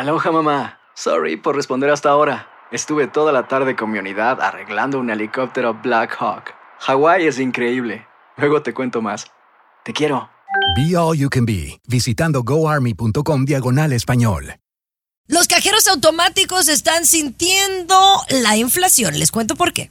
Aloha mamá. Sorry por responder hasta ahora. Estuve toda la tarde con mi unidad arreglando un helicóptero Black Hawk. Hawái es increíble. Luego te cuento más. Te quiero. Be All You Can Be, visitando goarmy.com diagonal español. Los cajeros automáticos están sintiendo la inflación. Les cuento por qué.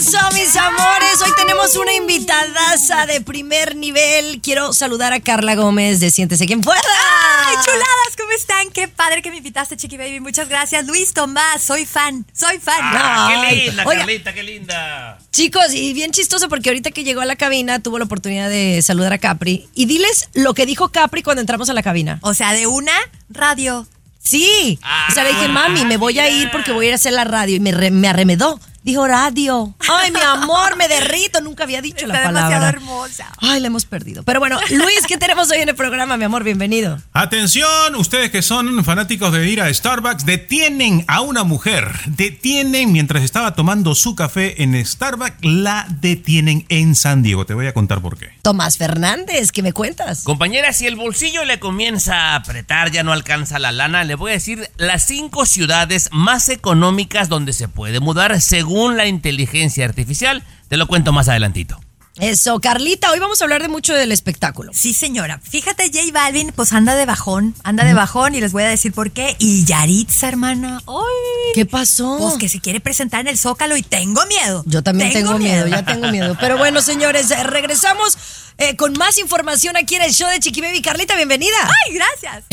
Eso, mis amores. Hoy tenemos una invitadaza de primer nivel. Quiero saludar a Carla Gómez de Siéntese quien pueda. ¡Ay, chuladas! ¿Cómo están? Qué padre que me invitaste, Chiqui Baby. Muchas gracias. Luis Tomás, soy fan. Soy fan. Ah, Ay, ¡Qué linda, oiga. Carlita, qué linda! Chicos, y bien chistoso porque ahorita que llegó a la cabina tuvo la oportunidad de saludar a Capri. Y diles lo que dijo Capri cuando entramos a la cabina. O sea, de una radio. Sí. o sea, le dije, Ah, mami, me voy a ir porque voy a ir a hacer la radio. Y me, re- me arremedó. Dijo radio. Ay, mi amor, me derrito. Nunca había dicho la Está palabra. demasiado hermosa. Ay, la hemos perdido. Pero bueno, Luis, ¿qué tenemos hoy en el programa, mi amor? Bienvenido. Atención, ustedes que son fanáticos de ir a Starbucks, detienen a una mujer. Detienen mientras estaba tomando su café en Starbucks, la detienen en San Diego. Te voy a contar por qué. Tomás Fernández, ¿qué me cuentas? Compañera, si el bolsillo le comienza a apretar, ya no alcanza la lana, le voy a decir las cinco ciudades más económicas donde se puede mudar según la inteligencia artificial. Te lo cuento más adelantito. Eso, Carlita, hoy vamos a hablar de mucho del espectáculo. Sí, señora. Fíjate, J Balvin, pues anda de bajón. Anda de bajón y les voy a decir por qué. Y Yaritza, hermana. ¡Ay! ¿Qué pasó? Pues que se quiere presentar en el Zócalo y tengo miedo. Yo también tengo, miedo, ya tengo miedo. Pero bueno, señores, regresamos eh, con más información aquí en el show de Chiqui Baby. Carlita, bienvenida. ¡Ay, gracias!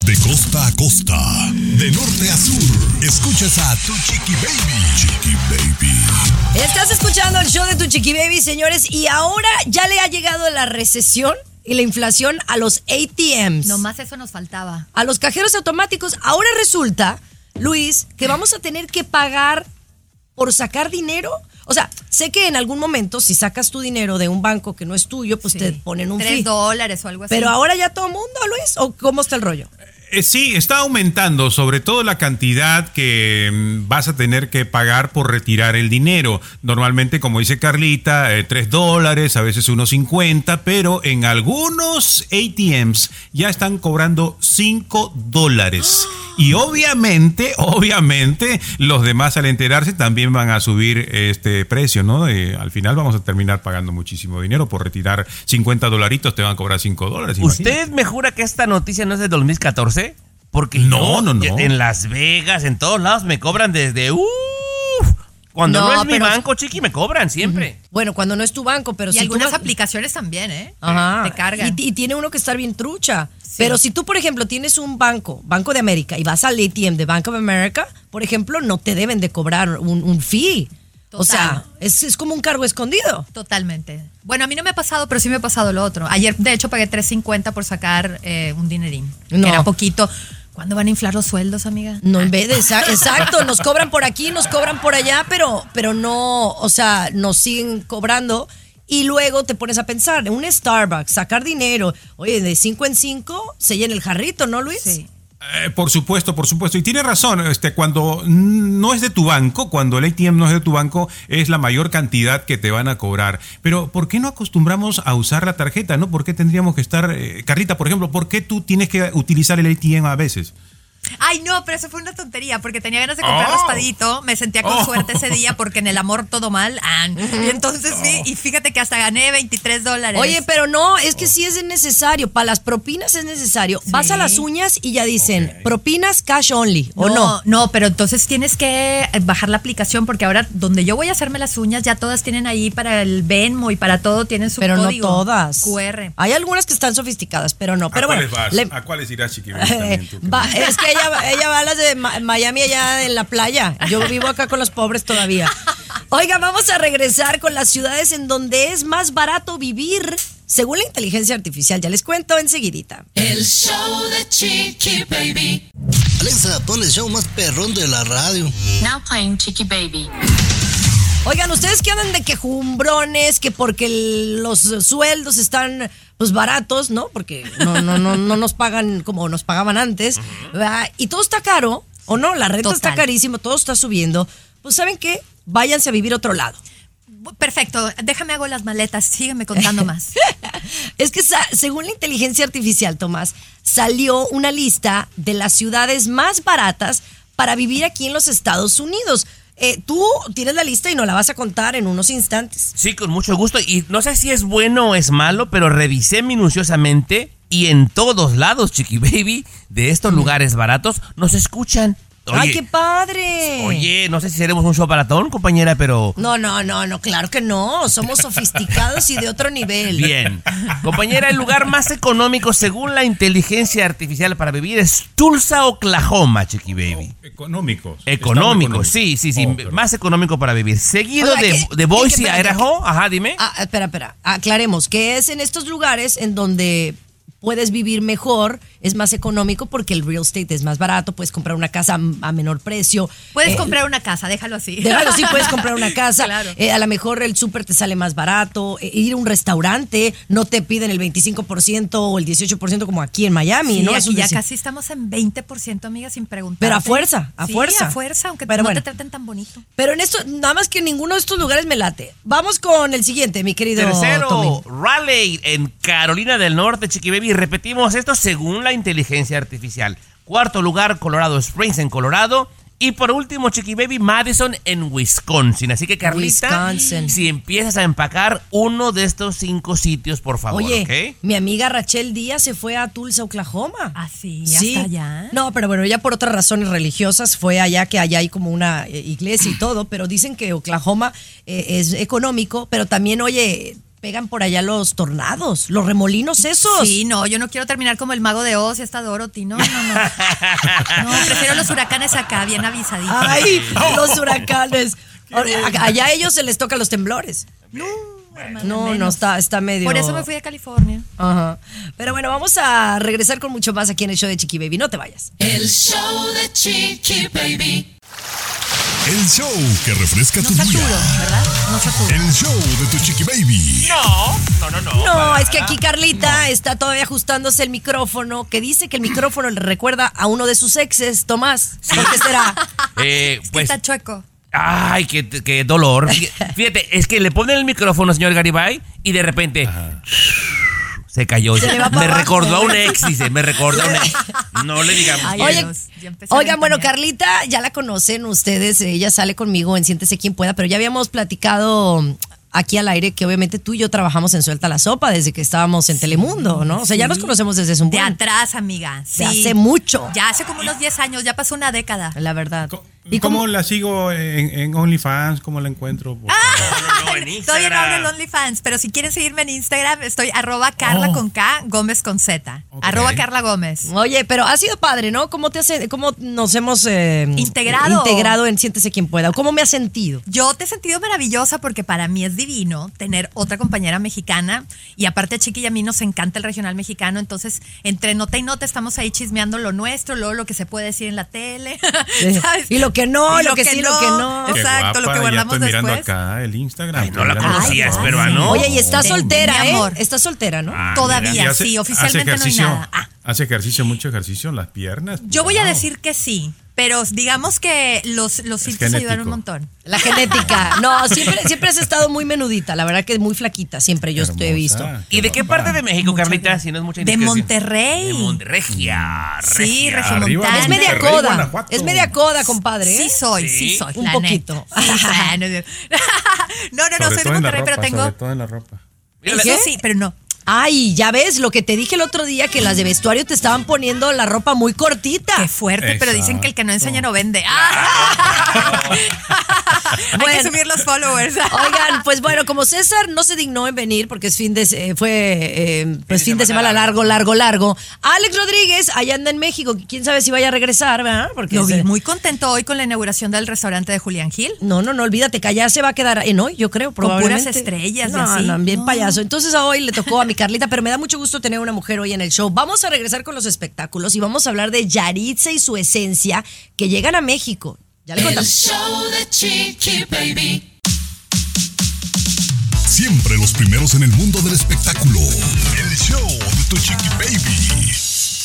De costa a costa, de norte a sur, escuchas a tu chiqui baby. Chiqui baby. Estás escuchando el show de tu Chiqui Baby, señores, y ahora ya le ha llegado la recesión y la inflación a los ATMs. Nomás eso nos faltaba. a los cajeros automáticos. Ahora resulta, Luis, que vamos a tener que pagar por sacar dinero. O sea, sé que en algún momento, si sacas tu dinero de un banco que no es tuyo, pues Sí. te ponen un Tres fee. dólares o algo así. Pero ahora ya todo el mundo, Luis, ¿o cómo está el rollo? Eh, sí, está aumentando, sobre todo la cantidad que mm, vas a tener que pagar por retirar el dinero. Normalmente, como dice Carlita, eh, 3 dólares, a veces unos 50, pero en algunos ATMs ya están cobrando 5 dólares. Y obviamente, obviamente, los demás al enterarse también van a subir este precio, ¿no? Eh, al final vamos a terminar pagando muchísimo dinero por retirar 50 dolaritos, te van a cobrar 5 dólares. ¿Usted me jura que esta noticia no es de 2014? Porque No, yo, no, no. En Las Vegas, en todos lados me cobran desde... ¡Uf! Cuando no, No, es mi banco, chiqui, me cobran siempre. Bueno, cuando no es tu banco, pero y si algunas aplicaciones también, ¿eh? Ajá. Te cargan. Y, y tiene uno que estar bien trucha. Pero si tú, por ejemplo, tienes un banco, Banco de América, y vas al ATM de Bank of America, por ejemplo, no te deben de cobrar un, un fee. O sea, es, es como un cargo escondido. Totalmente. Bueno, a mí no me ha pasado, pero sí me ha pasado lo otro. Ayer, de hecho, pagué 3.50 por sacar eh, un dinerín. No. Que era poquito. ¿Cuándo van a inflar los sueldos, amiga? No, en vez de exacto, nos cobran por aquí, nos cobran por allá, pero, pero no, o sea, nos siguen cobrando. Y luego te pones a pensar, un Starbucks, sacar dinero, oye, de cinco en cinco, se llena el jarrito, ¿no, Luis? Sí. Eh, por supuesto, por supuesto. Y tiene razón, este, cuando no es de tu banco, cuando el ATM no es de tu banco, es la mayor cantidad que te van a cobrar. Pero, ¿por qué no acostumbramos a usar la tarjeta? ¿No? ¿Por qué tendríamos que estar, eh, Carlita, por ejemplo, por qué tú tienes que utilizar el ATM a veces? Ay, no, pero eso fue una tontería, porque tenía ganas de comprar Oh. raspadito, me sentía con Oh. suerte ese día porque en el amor todo mal. ah, y entonces sí, y fíjate que hasta gané 23 dólares. Oye, pero no, es que sí es necesario, para las propinas es necesario. Vas a las uñas y ya dicen, propinas cash only, ¿o no? No, pero entonces tienes que eh, bajar la aplicación porque ahora donde yo voy a hacerme las uñas ya todas tienen ahí para el Venmo y para todo tienen su Pero no todas. QR. Hay algunas que están sofisticadas, pero no. Pero ¿A bueno, cuáles vas? le- ¿A cuáles irás, tú? Va, es que ella, va- ella va a las de Miami allá en la playa. Yo vivo acá con los pobres todavía. Oiga, vamos a regresar con las ciudades en donde es más barato vivir, según la inteligencia artificial. Ya les cuento enseguidita. El show de Chiqui Baby. Alexa, pon el show más perrón de la radio. Now playing Chiqui Baby. Oigan, ustedes que andan de quejumbrones, que porque los sueldos están pues baratos, ¿no? Porque no, no, no, no nos pagan como nos pagaban antes. ¿verdad? Y todo está caro, ¿o no? La renta está carísima, todo está subiendo. Pues ¿saben qué? Váyanse a vivir a otro lado. Perfecto, déjame hago las maletas, sígueme contando más. Es que según la inteligencia artificial, Tomás, salió una lista de las ciudades más baratas para vivir aquí en los Estados Unidos. Eh, tú tienes la lista y nos la vas a contar en unos instantes. Sí, con mucho gusto. Y no sé si es bueno o es malo, pero revisé minuciosamente y en todos lados, Chiqui Baby, de estos lugares baratos, nos escuchan. ¡Ay, qué padre! Oye, no sé si seremos un show baratón, compañera, pero... No, no, no, no, claro que no. Somos sofisticados y de otro nivel. Bien. Compañera, el lugar más económico según la inteligencia artificial para vivir es Tulsa, Oklahoma, Chiqui Baby. Económicos. Económico, sí, sí, sí. Oh, pero- más económico para vivir. Seguido Oiga, de, ¿qué- de Boise, qué- Idaho. Ajá, dime. Ah, espera, espera. Aclaremos que es en estos lugares en donde puedes vivir mejor, es más económico porque el real estate es más barato, puedes comprar una casa a menor precio. Puedes Eh, comprar una casa, déjalo así. Déjalo, sí, puedes comprar una casa. Claro. Eh, a lo mejor el súper te sale más barato. eh, ir a un restaurante, no te piden el 25% o el 18% como aquí en Miami, Sí, ¿no? Aquí ya decir- casi estamos en 20%, amiga, sin preguntar. Pero a fuerza, a sí, fuerza. a fuerza, aunque Pero no bueno. te traten tan bonito. Pero en esto, nada más que en ninguno de estos lugares me late. Vamos con el siguiente, mi querido Tercero, Tommy. Raleigh en Carolina del Norte, Chiqui Baby. Repetimos esto según la inteligencia artificial. Cuarto lugar, Colorado Springs en Colorado. Y por último, Chiqui Baby, Madison en Wisconsin. Así que, Carlita, Wisconsin. si empiezas a empacar uno de estos cinco sitios, por favor, Oye, mi amiga Rachel Díaz se fue a Tulsa, Oklahoma. Ah, sí, hasta allá. No, pero bueno, ella por otras razones religiosas fue allá, que allá hay como una eh, iglesia y todo, pero dicen que Oklahoma eh, es económico, pero también, oye, pegan por allá los tornados, los remolinos esos. Sí, no, yo no quiero terminar como el mago de Oz y esta Dorothy, no, no, no. No, prefiero los huracanes acá, bien avisaditos. Ay, los huracanes. A- Allá a ellos se les toca los temblores. No, hermana, No, no, está, está medio. Por eso me fui a California. Ajá. Pero bueno, vamos a regresar con mucho más aquí en el show de Chiqui Baby. No te vayas. El show de Chiqui Baby. El show que refresca No tu saturo, día. ¿verdad? No saturo. El show de tu chiqui baby. No, no, no, no. No, es que aquí Carlita está todavía ajustándose el micrófono, que dice que el micrófono le recuerda a uno de sus exes, Tomás. ¿Por qué será? Eh, Es que pues, está chueco. ay, qué, qué dolor. Fíjate, es que le ponen el micrófono, señor Garibay, y de repente se cayó. Se me abajo. recordó a un ex, dice, me recordó a un ex. No le digamos. Ay. Oye, Oigan, bueno. Carlita ya la conocen ustedes, ella sale conmigo en Siéntese quien pueda, pero ya habíamos platicado aquí al aire que obviamente tú y yo trabajamos en Suelta la Sopa desde que estábamos en Telemundo, ¿no? O sea, ya nos conocemos desde hace un De buen. atrás, amiga. Sí. hace mucho. Ya hace como unos 10 años, ya pasó una década. La verdad. Co- ¿Y ¿Cómo, cómo? la sigo en, en OnlyFans? ¿Cómo la encuentro? Por Ah, favor? No, no, en Todavía no hablo en. OnlyFans, pero si quieren seguirme en Instagram, estoy arroba Carla Oh. con K, Gómez con Z. Arroba Carla Gómez. Oye, pero ha sido padre, ¿no? ¿Cómo te hace, cómo nos hemos eh, Integrado. integrado en Siéntese quien pueda? ¿Cómo me has sentido? Yo te he sentido maravillosa porque para mí es divino tener otra compañera mexicana y aparte a Chiqui y a mí nos encanta el regional mexicano, entonces entre nota y nota estamos ahí chismeando lo nuestro, luego lo que se puede decir en la tele, ¿sabes? Y lo que no, lo que sí, lo que no. Qué Exacto, lo que guardamos ya estoy mirando después. acá el Instagram. Ay, no la Mirando- conocías, Ay, pero ah, ay, no. Oye, y está soltera, ¿eh? amor. Está soltera, ¿no? Ah, Todavía, mira, y hace- sí, oficialmente hace no hay ejercicio, nada. Ah. Hace ejercicio, mucho ejercicio en las piernas. Yo voy a decir que sí, pero digamos que los, los filtros ayudaron un montón. La genética. No, siempre, siempre has estado muy menudita. La verdad que es muy flaquita. Siempre yo te he visto. ¿Y de qué parte de México, Carlita? Si no es mucha De. Monterrey. De Monterregia. Sí, regia. regiomontana. Es media Monterrey, coda. Guanajuato. Es media coda, compadre. ¿eh? Sí soy, sí, Sí. soy. Un la poquito. Sí no, no, no, Sobre soy de Monterrey, pero tengo... sobre todo en la ropa. Mira, Eso ¿Qué? sí, pero no. Ay, ya ves lo que te dije el otro día, que las de vestuario te estaban poniendo la ropa muy cortita. Qué fuerte, pero dicen que el que no enseña no vende. ¡Ah! Hay Bueno. que subir los followers. Oigan, pues bueno, como César no se dignó en venir porque es fin de eh, fue eh, pues fin de semana largo, largo, largo. Alex Rodríguez allá anda en México, quién sabe si vaya a regresar, ¿verdad? Porque Lo vi muy contento hoy con la inauguración del restaurante de Julián Gil. No, no, no, olvídate que allá se va a quedar en hoy, yo creo, Con puras probablemente. estrellas y no, así. No, bien No. payaso. Entonces a hoy le tocó a mi Carlita, pero me da mucho gusto tener una mujer hoy en el show. Vamos a regresar con los espectáculos y vamos a hablar de Yaritza y su esencia que llegan a México. Ya le El contamos. show de Chiqui Baby. Siempre los primeros en el mundo del espectáculo. El show de tu chiqui baby.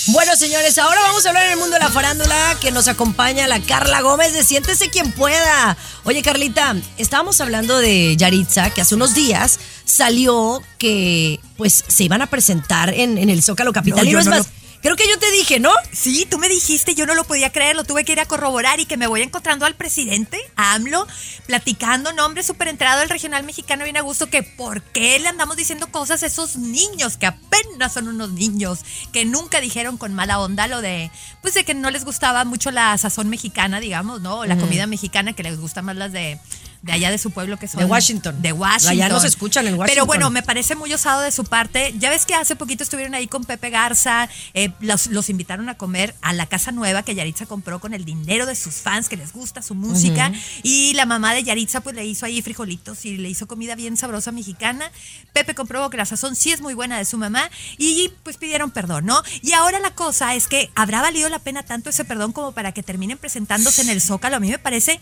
Bueno, señores, ahora vamos a hablar en el mundo de la farándula que nos acompaña la Carla Gómez de Siéntese quien pueda. Oye, Carlita, estábamos hablando de Yaritza, que hace unos días salió que pues se iban a presentar en, en el Zócalo Capital. No, y no es no más, creo que yo te dije, ¿no? Sí, tú me dijiste, yo no lo podía creer, lo tuve que ir a corroborar y que me voy encontrando al presidente, a AMLO, platicando, nombre súper enterado del regional mexicano bien a gusto, que por qué le andamos diciendo cosas a esos niños, que apenas son unos niños, que nunca dijeron con mala onda lo de, pues de que no les gustaba mucho la sazón mexicana, digamos, ¿no? O la comida mexicana, que les gusta más las de... De allá de su pueblo que son. De Washington. De Washington. Allá no se escuchan en Pero Washington. bueno, me parece muy osado de su parte. Ya ves que hace poquito estuvieron ahí con Pepe Garza, eh, los, los invitaron a comer a la casa nueva que Yaritza compró con el dinero de sus fans que les gusta su música. Y la mamá de Yaritza pues le hizo ahí frijolitos y le hizo comida bien sabrosa mexicana. Pepe comprobó que la sazón sí es muy buena de su mamá y pues pidieron perdón, ¿no? Y ahora la cosa es que habrá valido la pena tanto ese perdón como para que terminen presentándose en el Zócalo. A mí me parece,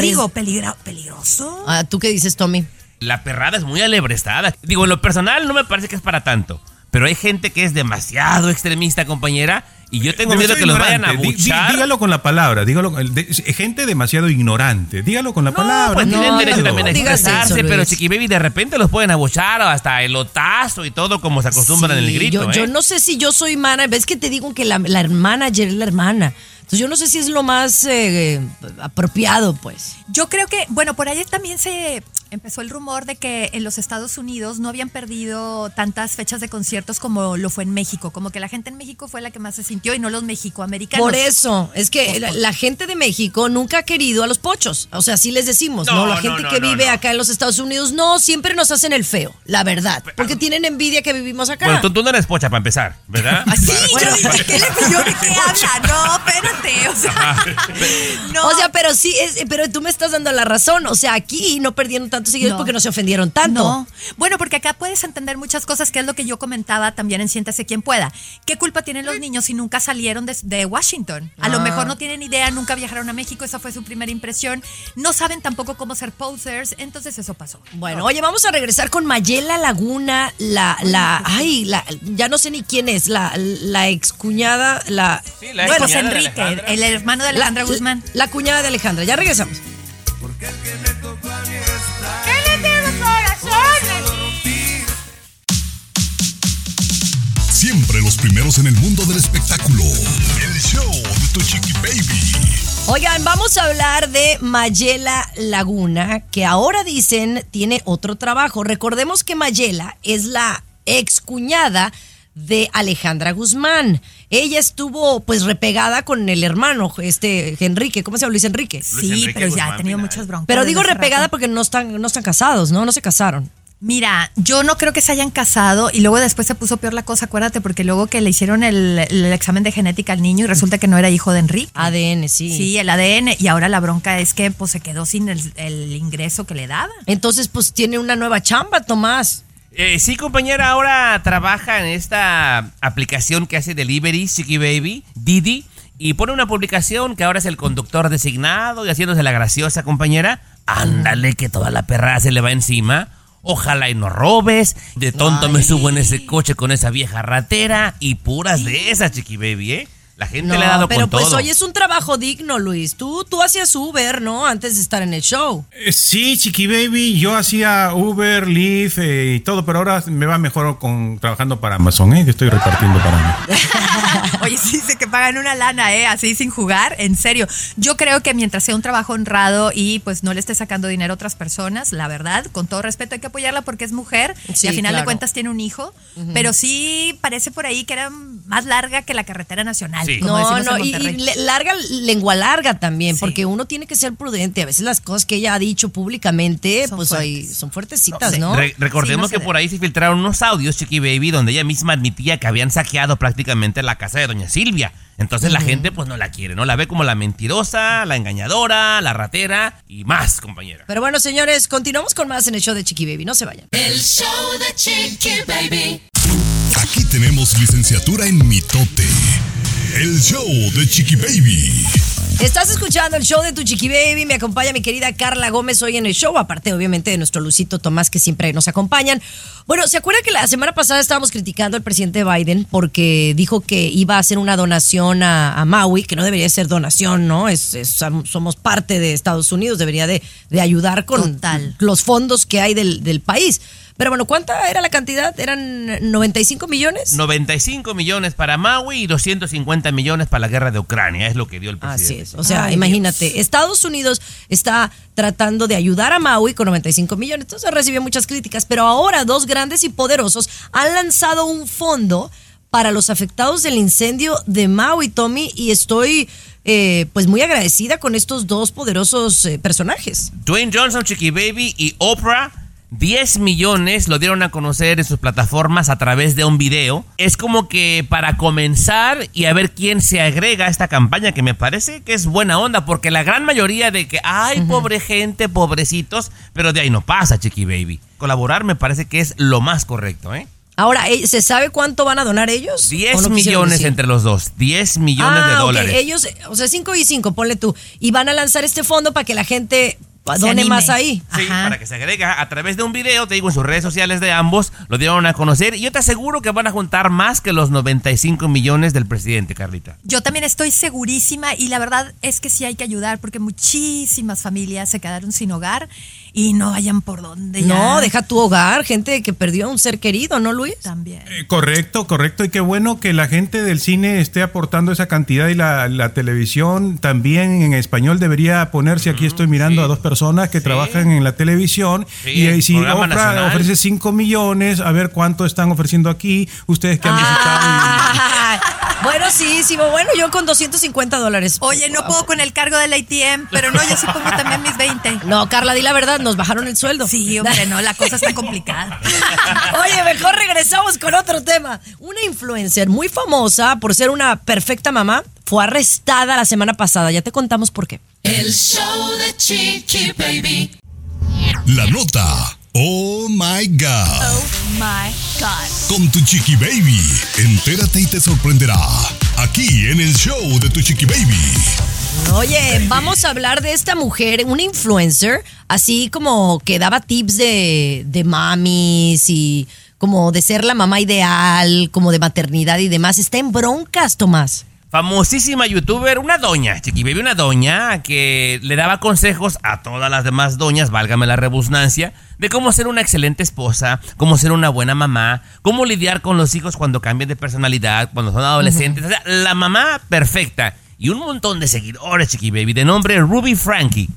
digo, peligroso. Ah, ¿Tú qué dices, Tommy? La perrada es muy alebrestada. Digo, en lo personal no me parece que es para tanto. Pero hay gente que es demasiado extremista, compañera. Y yo tengo miedo que los vayan a buchar. dígalo con la palabra, dígalo. de- gente demasiado ignorante. Dígalo con la palabra. Pues tienen No, derecho no también a expresarse, eso, pero. Chiqui Baby de repente los pueden abuchar o hasta el otazo y todo como se acostumbran en el grito. yo, ¿eh? yo no sé si yo soy mana. Ves que te digo que la, la hermana ayer es la hermana. Entonces yo no sé si es lo más eh, apropiado, pues. Yo creo que, bueno, por ahí también se empezó el rumor de que en los Estados Unidos no habían perdido tantas fechas de conciertos como lo fue en México, como que la gente en México fue la que más se sintió y no los mexicoamericanos. Por eso, es que la, la gente de México nunca ha querido a los pochos. O sea, así les decimos, ¿no? No, La gente no, que no, vive no. acá en los Estados Unidos, no, siempre nos hacen el feo, la verdad. Porque tienen envidia que vivimos acá. Bueno, tú, tú no eres pocha para empezar, ¿verdad? Así, yo dije, ¿qué le pidió? ¿De qué habla? No, espérate, o sea, no. O sea, pero sí, es, pero tú me estás dando la razón. O sea, aquí no perdieron tantos seguidores No. porque no se ofendieron tanto. No. Bueno, porque acá puedes entender muchas cosas, que es lo que yo comentaba también en Siéntase quien pueda. ¿Qué culpa tienen los niños si nunca salieron de, de Washington? A lo Ah. mejor no tienen idea, nunca viajaron a México, esa fue su primera impresión. No saben tampoco cómo ser posers, entonces eso pasó. Bueno, oye, vamos a regresar con Mayela Laguna, la, la, ay, la, ya no sé ni quién es, la, la excuñada, la, Sí, la bueno, José excuñada de Enrique, el hermano de Alejandra la, Guzmán. la cuñada de Alejandra. Ya regresamos. Siempre los primeros en el mundo del espectáculo. El show de tu chiqui baby. Oigan, vamos a hablar de Mayela Laguna, que ahora dicen tiene otro trabajo. Recordemos que Mayela es la excuñada de Alejandra Guzmán. Ella estuvo pues repegada con el hermano, este Enrique, ¿cómo se llama Luis Enrique? Sí, Enrique pero ya ha tenido muchas broncas. Pero digo repegada rato. porque no están, no están casados, ¿no? No se casaron. Mira, yo no creo que se hayan casado y luego después se puso peor la cosa, acuérdate, porque luego que le hicieron el, el examen de genética al niño y resulta que no era hijo de Enrique. ADN, sí. Sí, el ADN. Y ahora la bronca es que pues se quedó sin el, el ingreso que le daba. Entonces, pues tiene una nueva chamba, Tomás. Eh, sí, compañera, ahora trabaja en esta aplicación que hace delivery, Chiqui Baby, Didi, y pone una publicación que ahora es el conductor designado y haciéndose la graciosa, compañera. Ándale, que toda la perra se le va encima. Ojalá y no robes. De tonto me subo en ese coche con esa vieja ratera. Y puras de esas, Chiqui Baby, ¿eh? La gente le ha dado pero con pues todo. oye, es un trabajo digno, Luis. Tú, tú hacías Uber, ¿no? Antes de estar en el show. Eh, Sí, Chiqui Baby, yo hacía Uber, Lyft eh, y todo, pero ahora me va mejor con trabajando para Amazon, ¿eh? Yo estoy repartiendo para mí. Oye, sí dice que pagan una lana, ¿eh? Así sin jugar, en serio. Yo creo que mientras sea un trabajo honrado y pues no le esté sacando dinero a otras personas, la verdad, con todo respeto hay que apoyarla porque es mujer Sí, y al final claro. de cuentas tiene un hijo, pero sí parece por ahí que era más larga que la carretera nacional. Sí. como No, no, en y, larga, lengua larga también, Sí. porque uno tiene que ser prudente. A veces las cosas que ella ha dicho públicamente, Son pues ahí fuertes. son fuertecitas. ¿no? Re- recordemos Sí, no se que por ahí se filtraron unos audios, Chiqui Baby, donde ella misma admitía que habían saqueado prácticamente la casa de Doña Silvia. Entonces la gente pues no la quiere, ¿no? La ve como la mentirosa, la engañadora, la ratera y más, compañera. Pero bueno, señores, continuamos con más en el show de Chiqui Baby. No se vayan. El show de Chiqui Baby. Aquí tenemos licenciatura en mitote. El show de Chiqui Baby. Estás escuchando el show de tu chiqui baby. Me acompaña mi querida Carla Gómez hoy en el show, aparte obviamente de nuestro Lucito Tomás que siempre nos acompañan. Bueno, ¿se acuerdan que la semana pasada estábamos criticando al presidente Biden porque dijo que iba a hacer una donación a, a Maui, que no debería ser donación, ¿no? Es, es- somos parte de Estados Unidos, debería de, de ayudar con Total. los fondos que hay del, del país. Pero bueno, ¿cuánta era la cantidad? ¿Eran 95 millones? 95 millones para Maui y 250 millones para la guerra de Ucrania, es lo que dio el Así presidente. es. O sea, Ay, imagínate, Estados Unidos está tratando de ayudar a Maui con 95 millones. Entonces recibió muchas críticas, pero ahora dos grandes y poderosos han lanzado un fondo para los afectados del incendio de Maui, Tommy, y estoy eh, pues muy agradecida con estos dos poderosos eh, personajes. Dwayne Johnson, Chiqui Baby y Oprah, 10 millones lo dieron a conocer en sus plataformas a través de un video. Es como que para comenzar y a ver quién se agrega a esta campaña, que me parece que es buena onda, porque la gran mayoría de que, ay, pobre gente, pobrecitos, pero de ahí no pasa, Chiqui Baby. Colaborar me parece que es lo más correcto, ¿eh? Ahora, eh, ¿se sabe cuánto van a donar ellos? 10 ¿O no quisieron millones entre los dos, 10 millones ah, de ok, dólares. Ellos, o sea, 5 y 5, ponle tú. Y van a lanzar este fondo para que la gente done más ahí. Sí, Ajá. para que se agrega a través de un video, te digo, en sus redes sociales de ambos, lo dieron a conocer y yo te aseguro que van a juntar más que los 95 millones del presidente, Carlita. Yo también estoy segurísima y la verdad es que sí hay que ayudar porque muchísimas familias se quedaron sin hogar y no hayan por dónde. ya. No, deja tu hogar, gente que perdió a un ser querido, ¿no, Luis? También. Eh, correcto, correcto. Y qué bueno que la gente del cine esté aportando esa cantidad y la, la televisión también en español debería ponerse. Aquí estoy mirando sí. a dos personas que Sí. trabajan en la televisión. Sí, y, eh, si Oprah nacional. ofrece 5 millones, a ver cuánto están ofreciendo aquí. Ustedes que han visitado. Ay, bueno, sí, sí, bueno, yo con 250 dólares. Oye, no puedo con el cargo del ATM, pero no, yo sí pongo también mis 20. No, Carla, di la verdad, nos bajaron el sueldo. Sí, hombre, no, la cosa está complicada. Oye, mejor regresamos con otro tema. Una influencer muy famosa por ser una perfecta mamá fue arrestada la semana pasada. Ya te contamos por qué. El show de Chiqui Baby. La nota. Oh my God. Oh my God. Con tu chiqui baby. Entérate y te sorprenderá. Aquí en el show de tu chiqui baby. Oye, vamos a hablar de esta mujer, una influencer, así como que daba tips de, de mamis y como de ser la mamá ideal, como de maternidad y demás. Está en broncas, Tomás. Famosísima youtuber, una doña, Chiqui Baby, una doña que le daba consejos a todas las demás doñas, válgame la rebusnancia, de cómo ser una excelente esposa, cómo ser una buena mamá, cómo lidiar con los hijos cuando cambian de personalidad, cuando son adolescentes. O sea, la mamá perfecta. Y un montón de seguidores, Chiqui Baby, de nombre Ruby Frankie.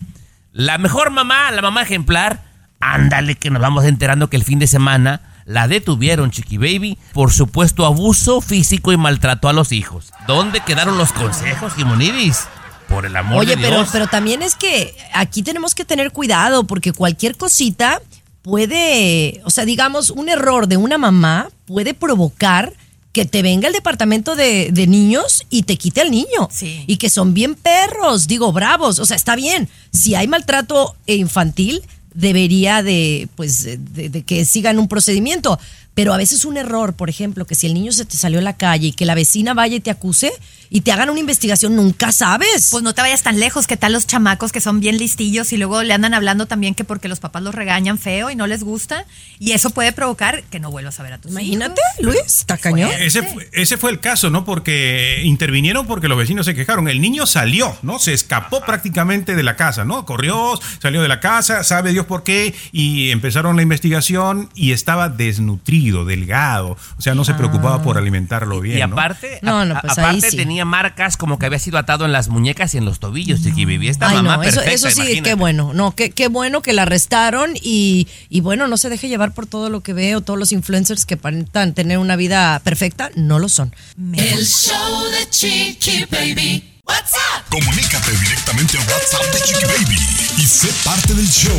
La mejor mamá, la mamá ejemplar. Ándale, que nos vamos enterando que el fin de semana la detuvieron, Chiqui Baby, por supuesto abuso físico y maltrato a los hijos. ¿Dónde quedaron los consejos, Jimonidis? Por el amor Oye, de pero, Dios. pero también es que aquí tenemos que tener cuidado porque cualquier cosita puede, o sea, digamos, un error de una mamá puede provocar que te venga el departamento de, de niños y te quite al niño. Sí. Y que son bien perros, digo, bravos. O sea, está bien. Si hay maltrato infantil, debería de, pues, de, de que sigan un procedimiento. Pero a veces un error, por ejemplo, que si el niño se te salió a la calle y que la vecina vaya y te acuse y te hagan una investigación, nunca sabes. Pues no te vayas tan lejos, que tal los chamacos que son bien listillos y luego le andan hablando también que porque los papás los regañan feo y no les gusta y eso puede provocar que no vuelvas a ver a tus Imagínate, hijos. Luis, está cañón. Ese fue, ese fue el caso, ¿no? Porque intervinieron porque los vecinos se quejaron. El niño salió, ¿no? Se escapó prácticamente de la casa, ¿no? Corrió, salió de la casa, sabe Dios por qué, y empezaron la investigación y estaba desnutrido, delgado. O sea, no se preocupaba por alimentarlo bien. y ¿no? aparte, No, a- no, pues ahí aparte sí. tenía marcas como que había sido atado en las muñecas y en los tobillos, Chiqui Baby. Esta Ay, mamá no, eso, perfecta, eso sí, imagínate. qué bueno. No, qué, qué bueno que la arrestaron y, y bueno, no se deje llevar por todo lo que veo, todos los influencers que aparentan tener una vida perfecta, no lo son. El show de Chiqui Baby. What's up? Comunícate directamente a WhatsApp de Chiqui Baby y sé parte del show.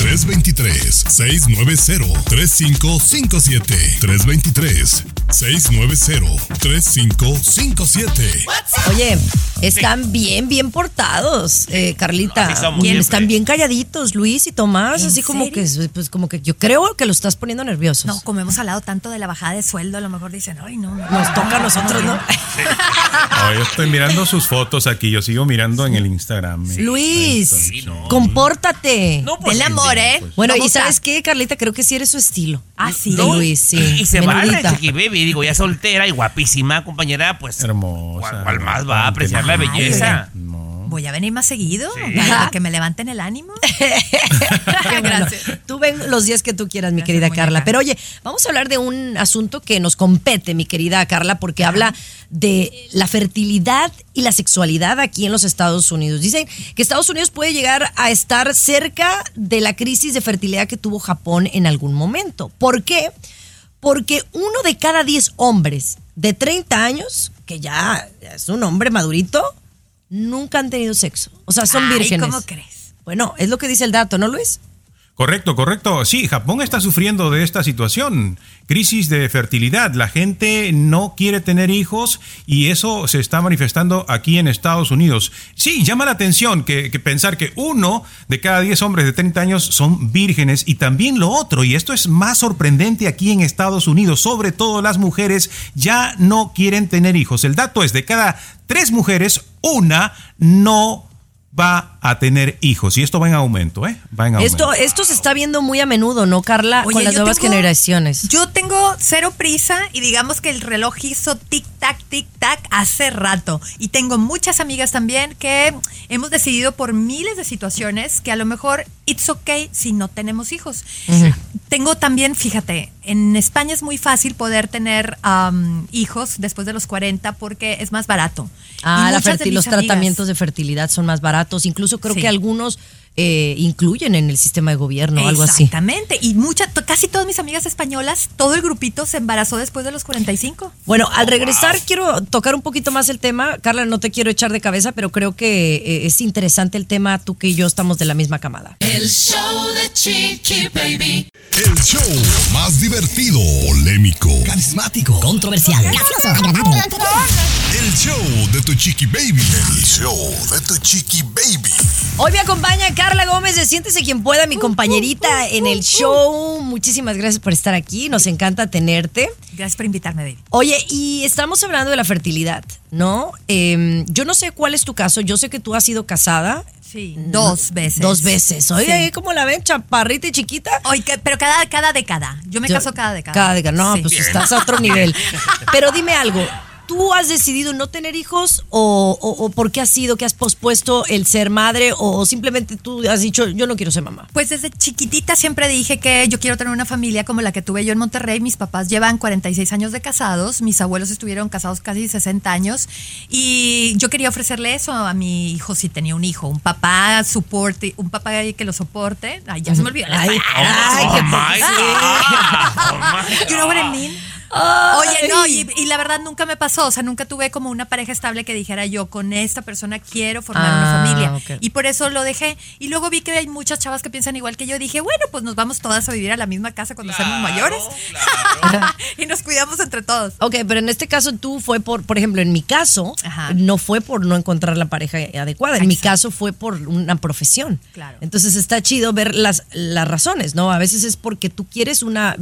323-690-3557. 323-690-3557. Oye, están bien, bien portados, eh, Carlita. Así somos Bien, están bien calladitos, Luis y Tomás, ¿En así como serio? que, pues como que yo creo que lo estás poniendo nerviosos. No, como hemos hablado tanto de la bajada de sueldo, a lo mejor dicen, ay, no. no, Nos toca a nosotros, ¿no? No, yo estoy mirando sus fotos aquí, yo sigo mirando en el Instagram. Luis, Sí, no. compórtate. No, pues, Del amor, ¿eh? pues. Bueno, ¿Cómo ¿y sabes qué, Carlita? Creo que sí eres su estilo. Ah, sí. De Luis, sí. Y se va la Menudita. Chiqui Baby, digo, ya soltera y guapísima, compañera, pues. Hermosa. ¿Cuál, más va a apreciar la belleza? Voy a venir más seguido para que me levanten el ánimo. Gracias. Tú ven los días que tú quieras, mi Gracias, querida. Carla. Pero oye, vamos a hablar de un asunto que nos compete, mi querida Carla, porque habla de la fertilidad y la sexualidad aquí en los Estados Unidos. Dicen que Estados Unidos puede llegar a estar cerca de la crisis de fertilidad que tuvo Japón en algún momento. ¿Por qué? Porque uno de cada diez hombres de 30 años, que ya es un hombre madurito, nunca han tenido sexo. O sea, son Ay, vírgenes. ¿cómo crees? Bueno, es lo que dice el dato, ¿no, Luis? Correcto, correcto. Sí, Japón está sufriendo de esta situación. Crisis de fertilidad. La gente no quiere tener hijos y eso se está manifestando aquí en Estados Unidos. Sí, llama la atención que, pensar que uno de cada diez hombres de 30 años son vírgenes y también lo otro, y esto es más sorprendente aquí en Estados Unidos, sobre todo las mujeres ya no quieren tener hijos. El dato es de cada tres mujeres, una no va a tener hijos. Y esto va en aumento, ¿eh? Va en aumento. Esto, esto se está viendo muy a menudo, ¿no, Carla? Oye, con las nuevas tengo- generaciones. Yo tengo cero prisa y digamos que el reloj hizo tic-tac, tic-tac hace rato. Y tengo muchas amigas también que hemos decidido por miles de situaciones que a lo mejor it's okay si no tenemos hijos. Tengo también, fíjate, en España es muy fácil poder tener am, hijos después de los 40 porque es más barato. Ah, la fertil- los amigas- tratamientos de fertilidad son más baratos. Incluso creo Sí. que algunos eh, incluyen en el sistema de gobierno o algo así. Exactamente. Y muchas, casi todas mis amigas españolas, todo el grupito se embarazó después de los 45. Bueno, al regresar quiero tocar un poquito más el tema. Carla, no te quiero echar de cabeza, pero creo que eh, es interesante el tema. Tú que y yo estamos de la misma camada. El show de Chiqui Baby. El show más divertido, polémico, Carismático, controversial, gracioso, agradable. el show de tu chiqui baby. El show de tu chiqui baby. Hoy me acompaña Carla Gómez de Siéntese quien pueda, mi compañerita en el show. Muchísimas gracias por estar aquí. Nos encanta tenerte. Gracias por invitarme, David. Oye, y estamos hablando de la fertilidad, ¿no? Eh, yo no sé cuál es tu caso. Yo sé que tú has sido casada. Sí, dos veces. Dos veces. Oye, Sí. ¿cómo la ven? Chaparrita y chiquita. Oye, pero cada, cada década. Yo me Yo- caso cada década. Cada década. No, Sí. pues estás a otro nivel. Pero dime algo. ¿Tú has decidido no tener hijos o, o- o por qué has sido que has pospuesto el ser madre o simplemente tú has dicho yo no quiero ser mamá? Pues desde chiquitita siempre dije que yo quiero tener una familia como la que tuve yo en Monterrey. Mis papás llevan 46 años de casados, mis abuelos estuvieron casados casi 60 años y yo quería ofrecerle eso a mi hijo si tenía un hijo, un papá soporte, un papá que lo soporte. Ay, ya se me olvidó. Ay, palabra. ay, Oh qué my God. Oh my You know what I mean? Oye, no, y, y la verdad nunca me pasó, o sea, nunca tuve como una pareja estable que dijera yo, con esta persona quiero formar Ah, una familia. ok. Y por eso lo dejé. Y luego vi que hay muchas chavas que piensan igual que yo. Dije, bueno, pues nos vamos todas a vivir a la misma casa cuando seamos mayores. y nos cuidamos entre todos. Ok, pero en este caso tú fue por, por ejemplo, en mi caso, Ajá. no fue por no encontrar la pareja adecuada, en mi caso fue por una profesión. Claro. Entonces está chido ver las, las razones, ¿no? A veces es porque tú quieres una...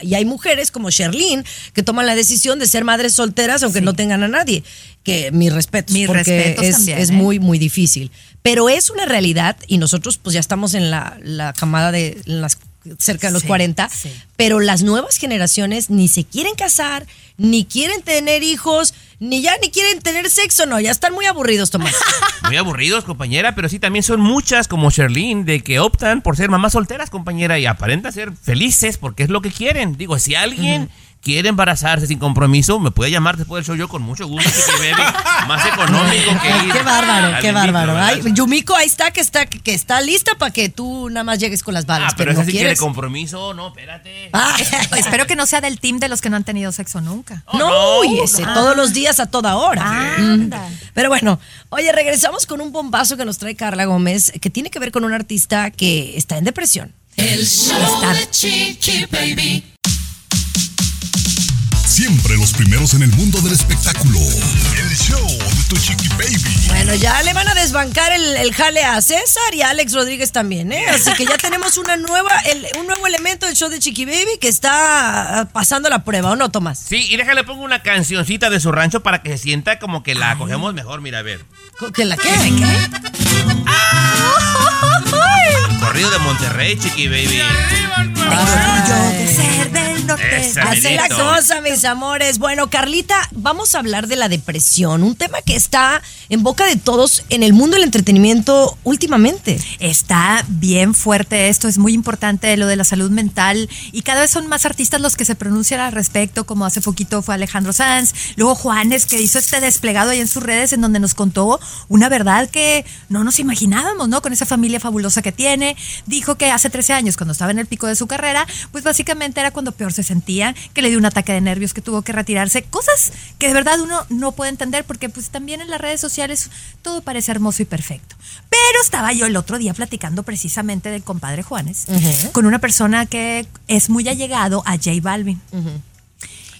Y hay mujeres como Sherlyn que toman la decisión de ser madres solteras aunque Sí. no tengan a nadie. Que mi respeto, Mis porque respetos es, también, es ¿eh? muy, muy difícil. Pero es una realidad y nosotros pues ya estamos en la, la camada de las cerca de los Sí, 40, sí. pero las nuevas generaciones ni se quieren casar, ni quieren tener hijos, ni ya ni quieren tener sexo, no, ya están muy aburridos, Tomás. Muy aburridos, compañera, pero sí también son muchas como Sherlyn de que optan por ser mamás solteras, compañera, y aparentan ser felices porque es lo que quieren. Digo, si alguien quiere embarazarse sin compromiso, me puede llamar después del show yo con mucho gusto, Chiqui Baby. más económico que Ay, ir qué bárbaro, qué bárbaro. Ay, Yumiko ahí está que está que está lista para que tú nada más llegues con las balas, Ah, pero no ese sí quiere compromiso, no, espérate. Ah, Espero que no sea del team de los que no han tenido sexo nunca. Oh, no, no, y ese, no. todos los días a toda hora. Anda. Mm. Pero bueno, oye, regresamos con un bombazo que nos trae Carla Gómez, que tiene que ver con un artista que está en depresión. El show de Chiqui Baby. Siempre los primeros en el mundo del espectáculo. El show de tu chiqui baby. Bueno, ya le van a desbancar el, el jale a César y a Alex Rodríguez también, ¿eh? Así que ya tenemos una nueva, el- un nuevo elemento del show de Chiqui Baby que está ah, pasando la prueba, ¿o no, Tomás? Sí, y déjale pongo una cancioncita de su rancho para que se sienta como que la cogemos mejor, mira, a ver. ¿Que la qué? ¿Qué? El corrido de Monterrey, chiqui baby. De ser del norte. Esa, Así la cosa, mis amores. Bueno, Carlita, vamos a hablar de la depresión, un tema que está en boca de todos en el mundo del entretenimiento últimamente. Está bien fuerte esto, es muy importante lo de la salud mental y cada vez son más artistas los que se pronuncian al respecto, como hace poquito fue Alejandro Sanz, luego Juanes que hizo este desplegado ahí en sus redes en donde nos contó una verdad que no nos imaginábamos, ¿no? Con esa familia fabulosa que tiene, dijo que hace 13 años cuando estaba en el pico de su carrera, pues básicamente era cuando peor se sentía, que le dio un ataque de nervios, que tuvo que retirarse, cosas que de verdad uno no puede entender porque pues también en las redes sociales todo parece hermoso y perfecto. Pero estaba yo el otro día platicando precisamente del compadre Juanes con una persona que es muy allegado a J Balvin.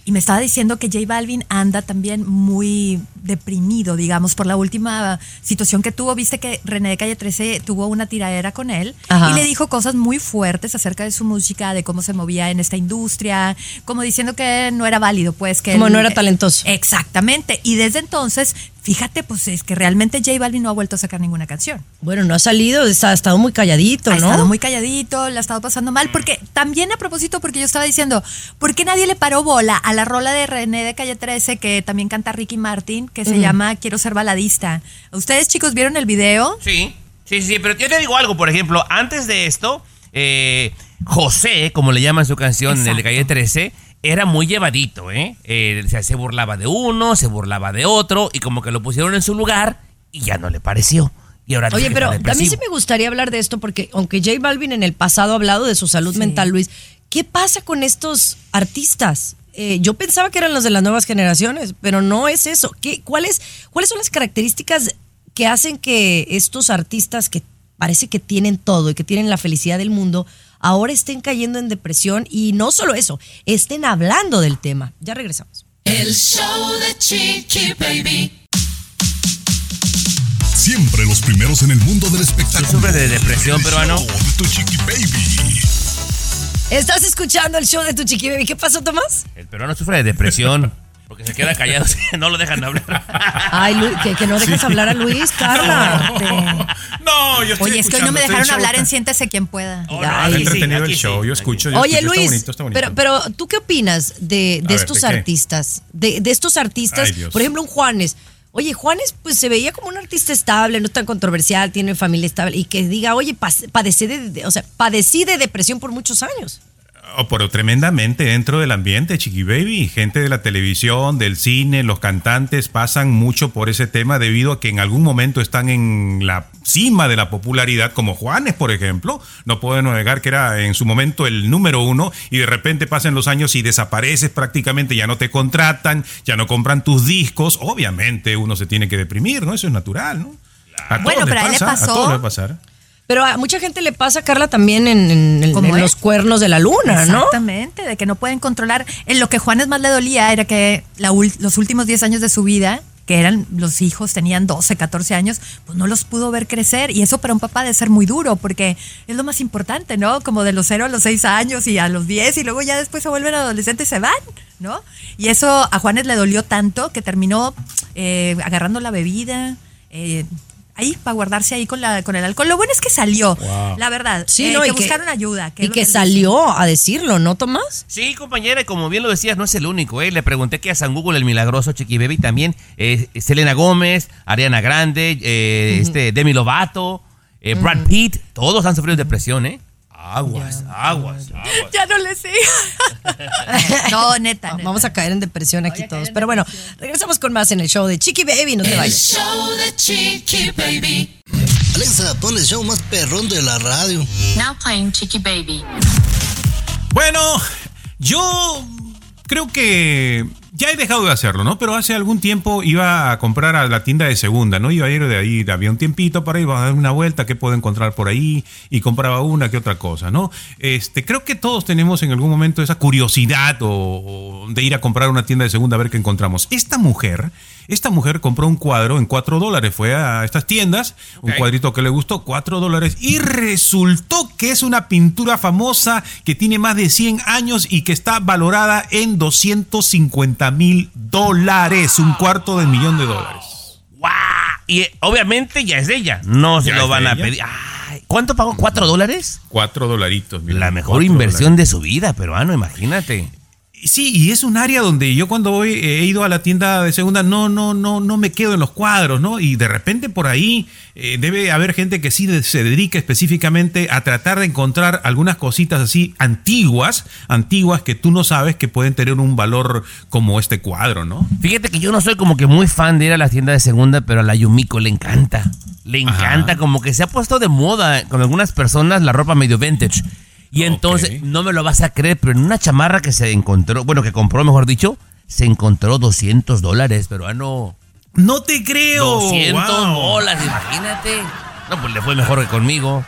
Y me estaba diciendo que J Balvin anda también muy deprimido, digamos, por la última situación que tuvo. Viste que René de Calle 13 tuvo una tiradera con él Ajá. y le dijo cosas muy fuertes acerca de su música, de cómo se movía en esta industria, como diciendo que no era válido, pues que Como él- no era talentoso. Exactamente. Y desde entonces, fíjate, pues es que realmente J Balvin no ha vuelto a sacar ninguna canción. Bueno, no ha salido, está, ha estado muy calladito, Ha ¿no? estado muy calladito, la ha estado pasando mal, porque también a propósito, porque yo estaba diciendo, ¿por qué nadie le paró bola a la rola de René de Calle 13 que también canta Ricky Martin, que se llama Quiero ser baladista? ¿Ustedes chicos vieron el video? Sí, sí, sí, pero yo te digo algo, por ejemplo, antes de esto, eh, José, como le llaman su canción, el de Exacto. calle 13, era muy llevadito, ¿eh? Eh, o sea, se burlaba de uno, se burlaba de otro, y como que lo pusieron en su lugar y ya no le pareció. Y ahora Oye, pero a mí sí me gustaría hablar de esto porque aunque J Balvin en el pasado ha hablado de su salud Sí. mental, Luis, ¿qué pasa con estos artistas? Eh, yo pensaba que eran los de las nuevas generaciones, pero no es eso. ¿Qué, cuáles, ¿Cuáles son las características que hacen que estos artistas que parece que tienen todo y que tienen la felicidad del mundo, ahora estén cayendo en depresión y no solo eso, estén hablando del tema? Ya regresamos. El show de Chiqui Baby. Siempre los primeros en el mundo del espectáculo. sufres de depresión, El peruano? show de tu chiqui baby. Estás escuchando el show de tu chiqui baby. ¿Qué pasó, Tomás? El peruano sufre de depresión, porque se queda callado, no lo dejan hablar. Ay, Luis, que, que no dejes hablar a Luis, Carla. No, yo estoy Oye, es que hoy no me dejaron hablar en Siéntese quien pueda. Oh, no, Ay, sí, entretenido el show, sí, yo escucho. yo Oye, escucho, Luis, está bonito, está bonito. pero, pero tú qué opinas de, de ver, estos artistas? De, de estos artistas, Ay, por ejemplo, un Juanes. Oye, Juanes, pues se veía como un artista estable, no tan controversial, tiene familia estable, y que diga, oye, padecí de, de- o sea, padecí de depresión por muchos años. Oh, pero tremendamente dentro del ambiente, Chiqui Baby. Gente de la televisión, del cine, los cantantes pasan mucho por ese tema debido a que en algún momento están en la cima de la popularidad, como Juanes, por ejemplo. No podemos negar que era en su momento el número uno y de repente pasan los años y desapareces prácticamente, ya no te contratan, ya no compran tus discos. Obviamente uno se tiene que deprimir, ¿no? Eso es natural, ¿no? A Bueno, pero a él le pasó. A todos va a pasar. Pero a mucha gente le pasa, Carla, también en, los cuernos de la luna, ¿no? Exactamente, de que no pueden controlar. En lo que Juanes más le dolía era que la los últimos 10 años de su vida, que eran los hijos, tenían 12, 14 años, pues no los pudo ver crecer. Y eso para un papá debe ser muy duro, porque es lo más importante, ¿no? Como de los 0 a los 6 años y a los 10, y luego ya después se vuelven adolescentes y se van, ¿no? Y eso a Juanes le dolió tanto que terminó eh, agarrando la bebida. eh, Ahí, para guardarse ahí con, la, con el alcohol. Lo bueno es que salió, la verdad. Sí, eh, no, que y buscaron ayuda. y que es lo que él dice. salió a decirlo, ¿no, Tomás? Sí, compañera, y como bien lo decías, no es el único, ¿eh? Le pregunté que a San Google el milagroso Chiqui Baby también, eh, Selena Gómez, Ariana Grande, eh, este Demi Lovato, eh, Brad Pitt, todos han sufrido depresión, ¿eh? Aguas, aguas, aguas. Ya no le sigo. no, neta, neta. Vamos a caer en depresión aquí todos. Pero bueno, regresamos con más en el show de Chiqui Baby, no te El vayas. show de Chiqui Baby. Alexa, pon el show más perrón de la radio. Now playing Chiqui Baby. Bueno, yo creo que Ya he dejado de hacerlo, ¿no? Pero hace algún tiempo iba a comprar a la tienda de segunda, ¿no? Iba a ir de ahí, había un tiempito para ir a dar una vuelta, qué puedo encontrar por ahí, y compraba una que otra cosa, ¿no? Este, creo que todos tenemos en algún momento esa curiosidad o, o de ir a comprar una tienda de segunda a ver qué encontramos. Esta mujer, esta mujer compró un cuadro en 4 dólares, fue a estas tiendas, un cuadrito que le gustó, 4 dólares, y resultó que es una pintura famosa que tiene más de 100 años y que está valorada en 250 mil dólares, un cuarto de millón de dólares. ¡Guau! Y eh, obviamente ya es de ella. No se lo van a ella. pedir. Ay, ¿Cuánto pagó? ¿Cuatro dólares? 4 dolaritos. mira, La mejor cuatro inversión de su vida, peruano, imagínate. Sí, y es un área donde yo cuando voy, he ido a la tienda de segunda, no, no, no, no me quedo en los cuadros, ¿no? Y de repente por ahí eh, debe haber gente que sí se dedica específicamente a tratar de encontrar algunas cositas así antiguas, antiguas que tú no sabes que pueden tener un valor como este cuadro, ¿no? Fíjate que yo no soy como que muy fan de ir a la tienda de segunda, pero a la Yumiko le encanta. Le encanta, como que se ha puesto de moda con algunas personas la ropa medio vintage. Y entonces, no me lo vas a creer, pero en una chamarra que se encontró, bueno, que compró, mejor dicho, se encontró 200 dólares, peruano. No te creo. 200 wow. dólares, imagínate. No, pues le fue mejor que conmigo.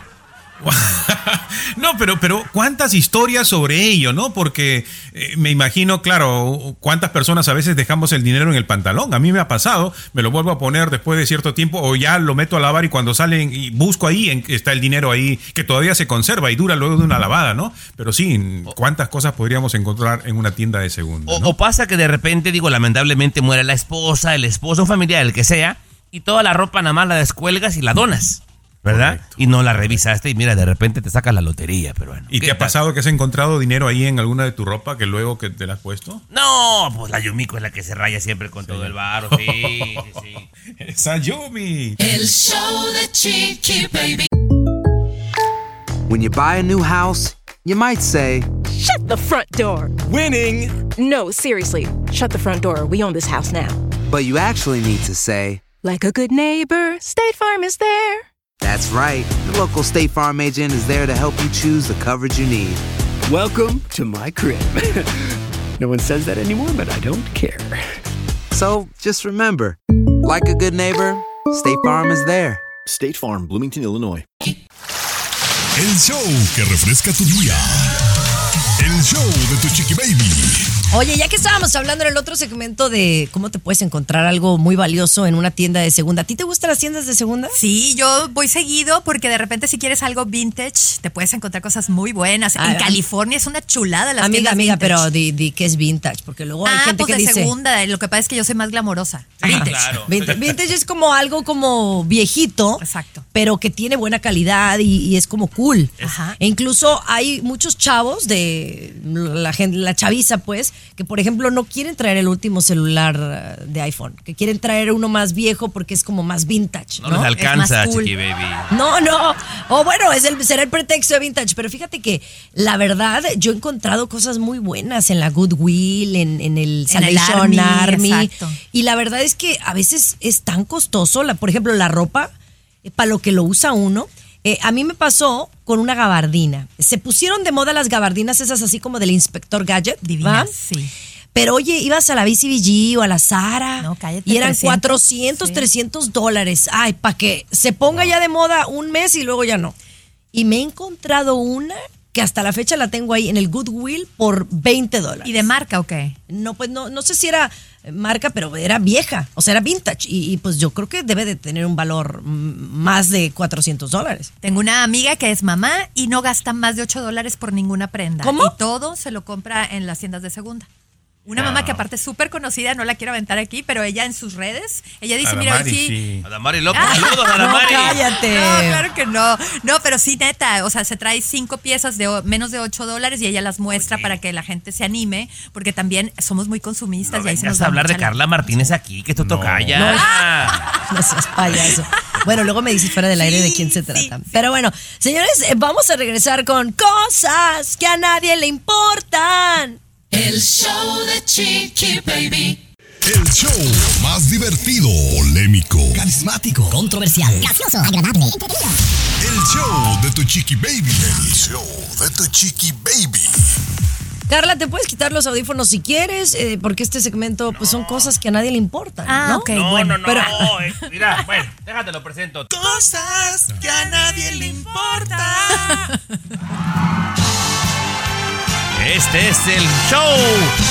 No, pero, pero cuántas historias sobre ello, ¿no? Porque eh, me imagino, claro, cuántas personas a veces dejamos el dinero en el pantalón. A mí me ha pasado, me lo vuelvo a poner después de cierto tiempo o ya lo meto a lavar y cuando salen y busco ahí, en- está el dinero ahí que todavía se conserva y dura luego de una lavada, ¿no? Pero sí, cuántas cosas podríamos encontrar en una tienda de segunda. O, ¿no? o pasa que de repente, digo, lamentablemente muere la esposa, el esposo, un familiar, el que sea, y toda la ropa nada más la descuelgas y la donas, ¿verdad? Y no la revisaste y mira, de repente te sacas la lotería, pero bueno. ¿Y te ha pasado que has encontrado dinero ahí en alguna de tu ropa que luego que te la has puesto? No, pues la Yumiko es la que se raya siempre con todo el barro, sí, sí, sí. Esa Yumi. El show de Chiqui Baby. When you buy a new house, you might say, Shut the front door. Winning! No, seriously. Shut the front door. We own this house now. But you actually need to say, Like a good neighbor, State Farm is there. That's right. The local State Farm agent is there to help you choose the coverage you need. Welcome to my crib. no one says that anymore, but I don't care. So just remember, like a good neighbor, State Farm is there. State Farm, Bloomington, Illinois. El show que refresca tu día. El show de tu chiqui baby. Oye, ya que estábamos hablando en el otro segmento de cómo te puedes encontrar algo muy valioso en una tienda de segunda, ¿a ti te gustan las tiendas de segunda? Sí, yo voy seguido porque de repente si quieres algo vintage, te puedes encontrar cosas muy buenas. Ah, en California es una chulada las amiga, tiendas amiga, vintage. pero di, di que es vintage, porque luego hay ah, gente pues que de dice... segunda. Lo que pasa es que yo soy más glamorosa. Vintage. Vintage, vintage es como algo como viejito, Exacto. pero que tiene buena calidad y, y es como cool. Ajá. E incluso hay muchos chavos de la gente, la chaviza, pues, que por ejemplo no quieren traer el último celular eh, de iPhone, que quieren traer uno más viejo porque es como más vintage. No, No, les alcanza, cool. chiqui baby. No, no. O bueno, es el, será el pretexto de vintage. Pero fíjate que la verdad, yo he encontrado cosas muy buenas en la Goodwill, en, en el En el Salvation Army, Army. Y la verdad es que a veces es tan costoso. La, por ejemplo, la ropa, eh, para lo que lo usa uno. Eh, a mí me pasó con una gabardina. Se pusieron de moda las gabardinas esas así como del inspector Gadget. Divinas, ¿va? sí. Pero oye, ibas a la BCBG o a la Zara No, cállate, y eran 300, 400, sí. 300 dólares. Ay, para que se ponga ya de moda un mes y luego ya no. Y me he encontrado una que hasta la fecha la tengo ahí en el Goodwill por 20 dólares. ¿Y de marca o qué? No, pues no, no sé si era marca, pero era vieja, o sea, era vintage. Y, y, pues yo creo que debe de tener un valor mm, más de 400 dólares. Tengo una amiga que es mamá y no gasta más de 8 dólares por ninguna prenda. ¿Cómo? Y todo se lo compra en las tiendas de segunda. Una mamá que aparte es súper conocida, no la quiero aventar aquí, pero ella en sus redes, ella dice, mira, hoy sí, Adamari López, Ah, saludos, No, Adamari. cállate. No, claro que no. No, pero sí, neta. O sea, se trae cinco piezas de menos de 8 dólares y ella las muestra para que la gente se anime, porque también somos muy consumistas No y ahí se nos a hablar de Carla Martínez aquí, que esto toca ya. No seas payaso. Bueno, luego me dices fuera del aire de quién se trata. Pero bueno, señores, eh, vamos a regresar con cosas que a nadie le importan. El show de Chiqui Baby. El show más divertido, polémico, Carismático, controversial, gracioso, agradable, entretenido. el show de tu chiqui baby. El show de tu chiqui baby. Carla, te puedes quitar los audífonos si quieres, eh, porque este segmento pues son cosas que a nadie le importan. Ah, ¿no? ok, No, bueno. no, no. Pero- eh, mira, bueno, déjate lo presento. Cosas que a nadie le importa. Este es el show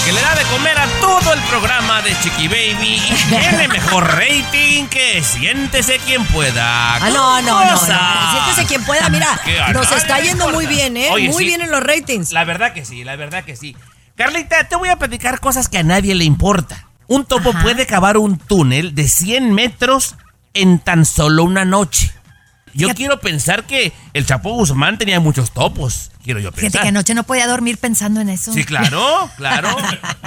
que le da de comer a todo el programa de Chiqui Baby y tiene mejor rating que Siéntese quien pueda. Ah, no, no, no, no. Siéntese quien pueda, mira, nos está yendo muy bien, ¿eh? Oye, muy sí, bien en los ratings. La verdad que sí, la verdad que sí. Carlita, te voy a platicar cosas que a nadie le importa. Un topo Ajá. puede cavar un túnel de 100 metros en tan solo una noche. Yo Fíjate- quiero pensar que el Chapo Guzmán tenía muchos topos. Quiero yo Fíjate pensar. que anoche no podía dormir pensando en eso. Sí, claro, claro.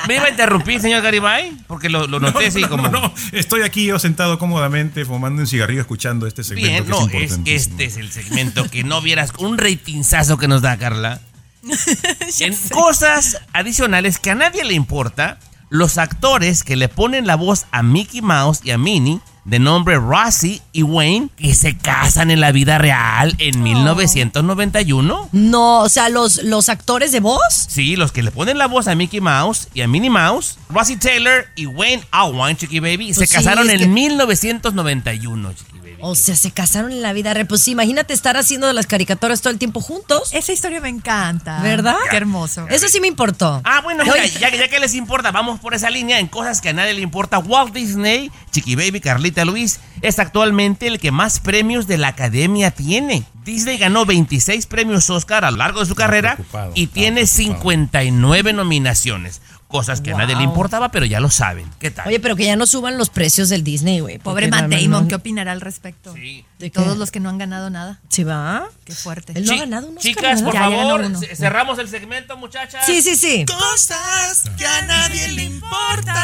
¿Me iba a interrumpir, señor Garibay? Porque lo, lo noté así no, como... no, no. Estoy aquí yo sentado cómodamente fumando un cigarrillo escuchando este segmento Bien, que no, es es, este es el segmento que no vieras un reitinzazo que nos da Carla. en cosas adicionales que a nadie le importa, los actores que le ponen la voz a Mickey Mouse y a Minnie, de nombre Rossi y Wayne, que se casan en la vida real en 1991. No, o sea, los, los actores de voz. Sí, los que le ponen la voz a Mickey Mouse y a Minnie Mouse, Rossi Taylor y Wayne Alwine, Chiqui Baby, se sí, casaron en que- 1991, Chiqui Baby. O sea, se casaron en la vida real. Pues imagínate estar haciendo las caricaturas todo el tiempo juntos. Esa historia me encanta. ¿Verdad? Qué hermoso. Eso sí me importó. Ah, bueno, mira, ya, ya que les importa, vamos por esa línea en cosas que a nadie le importa. Walt Disney, Chiqui Baby, Carlita Luis, es actualmente el que más premios de la academia tiene. Disney ganó 26 premios Oscar a lo largo de su carrera y tiene preocupado. 59 nominaciones. Cosas que a nadie le importaba, pero ya lo saben. ¿Qué tal? Oye, pero que ya no suban los precios del Disney, güey. Pobre Matt no, no, Damon, no. ¿qué opinará al respecto? Sí. ¿De qué? Todos los que no han ganado nada. ¿Sí va? Qué fuerte. Él no ha ganado un Oscar, Chicas, por favor, cerramos el segmento, muchachas. Sí, sí, sí. Cosas que a nadie le importa.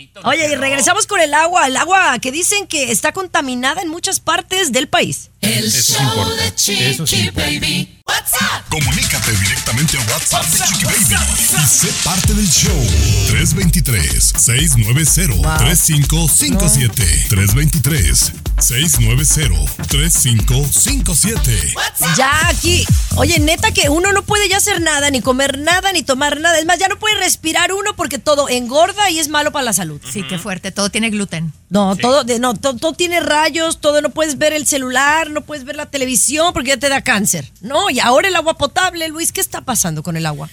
Bonito. Oye, y regresamos con el agua. El agua que dicen que está contaminada en muchas partes del país. El Eso show de Chiqui. Baby. What's up? Comunícate directamente a WhatsApp de Chiqui Baby y sé parte del show. 323-690-3557. 323-690-3557. Ya aquí, oye, neta que uno no puede ya hacer nada, ni comer nada, ni tomar nada. Es más, ya no puede respirar uno porque todo engorda y es malo para la salud. Sí, qué fuerte. Todo tiene gluten. No, todo, de- no, to- todo, tiene rayos, todo, no puedes ver el celular, no puedes ver la televisión porque ya te da cáncer. No, y ahora el agua potable, Luis, ¿qué está pasando con el agua?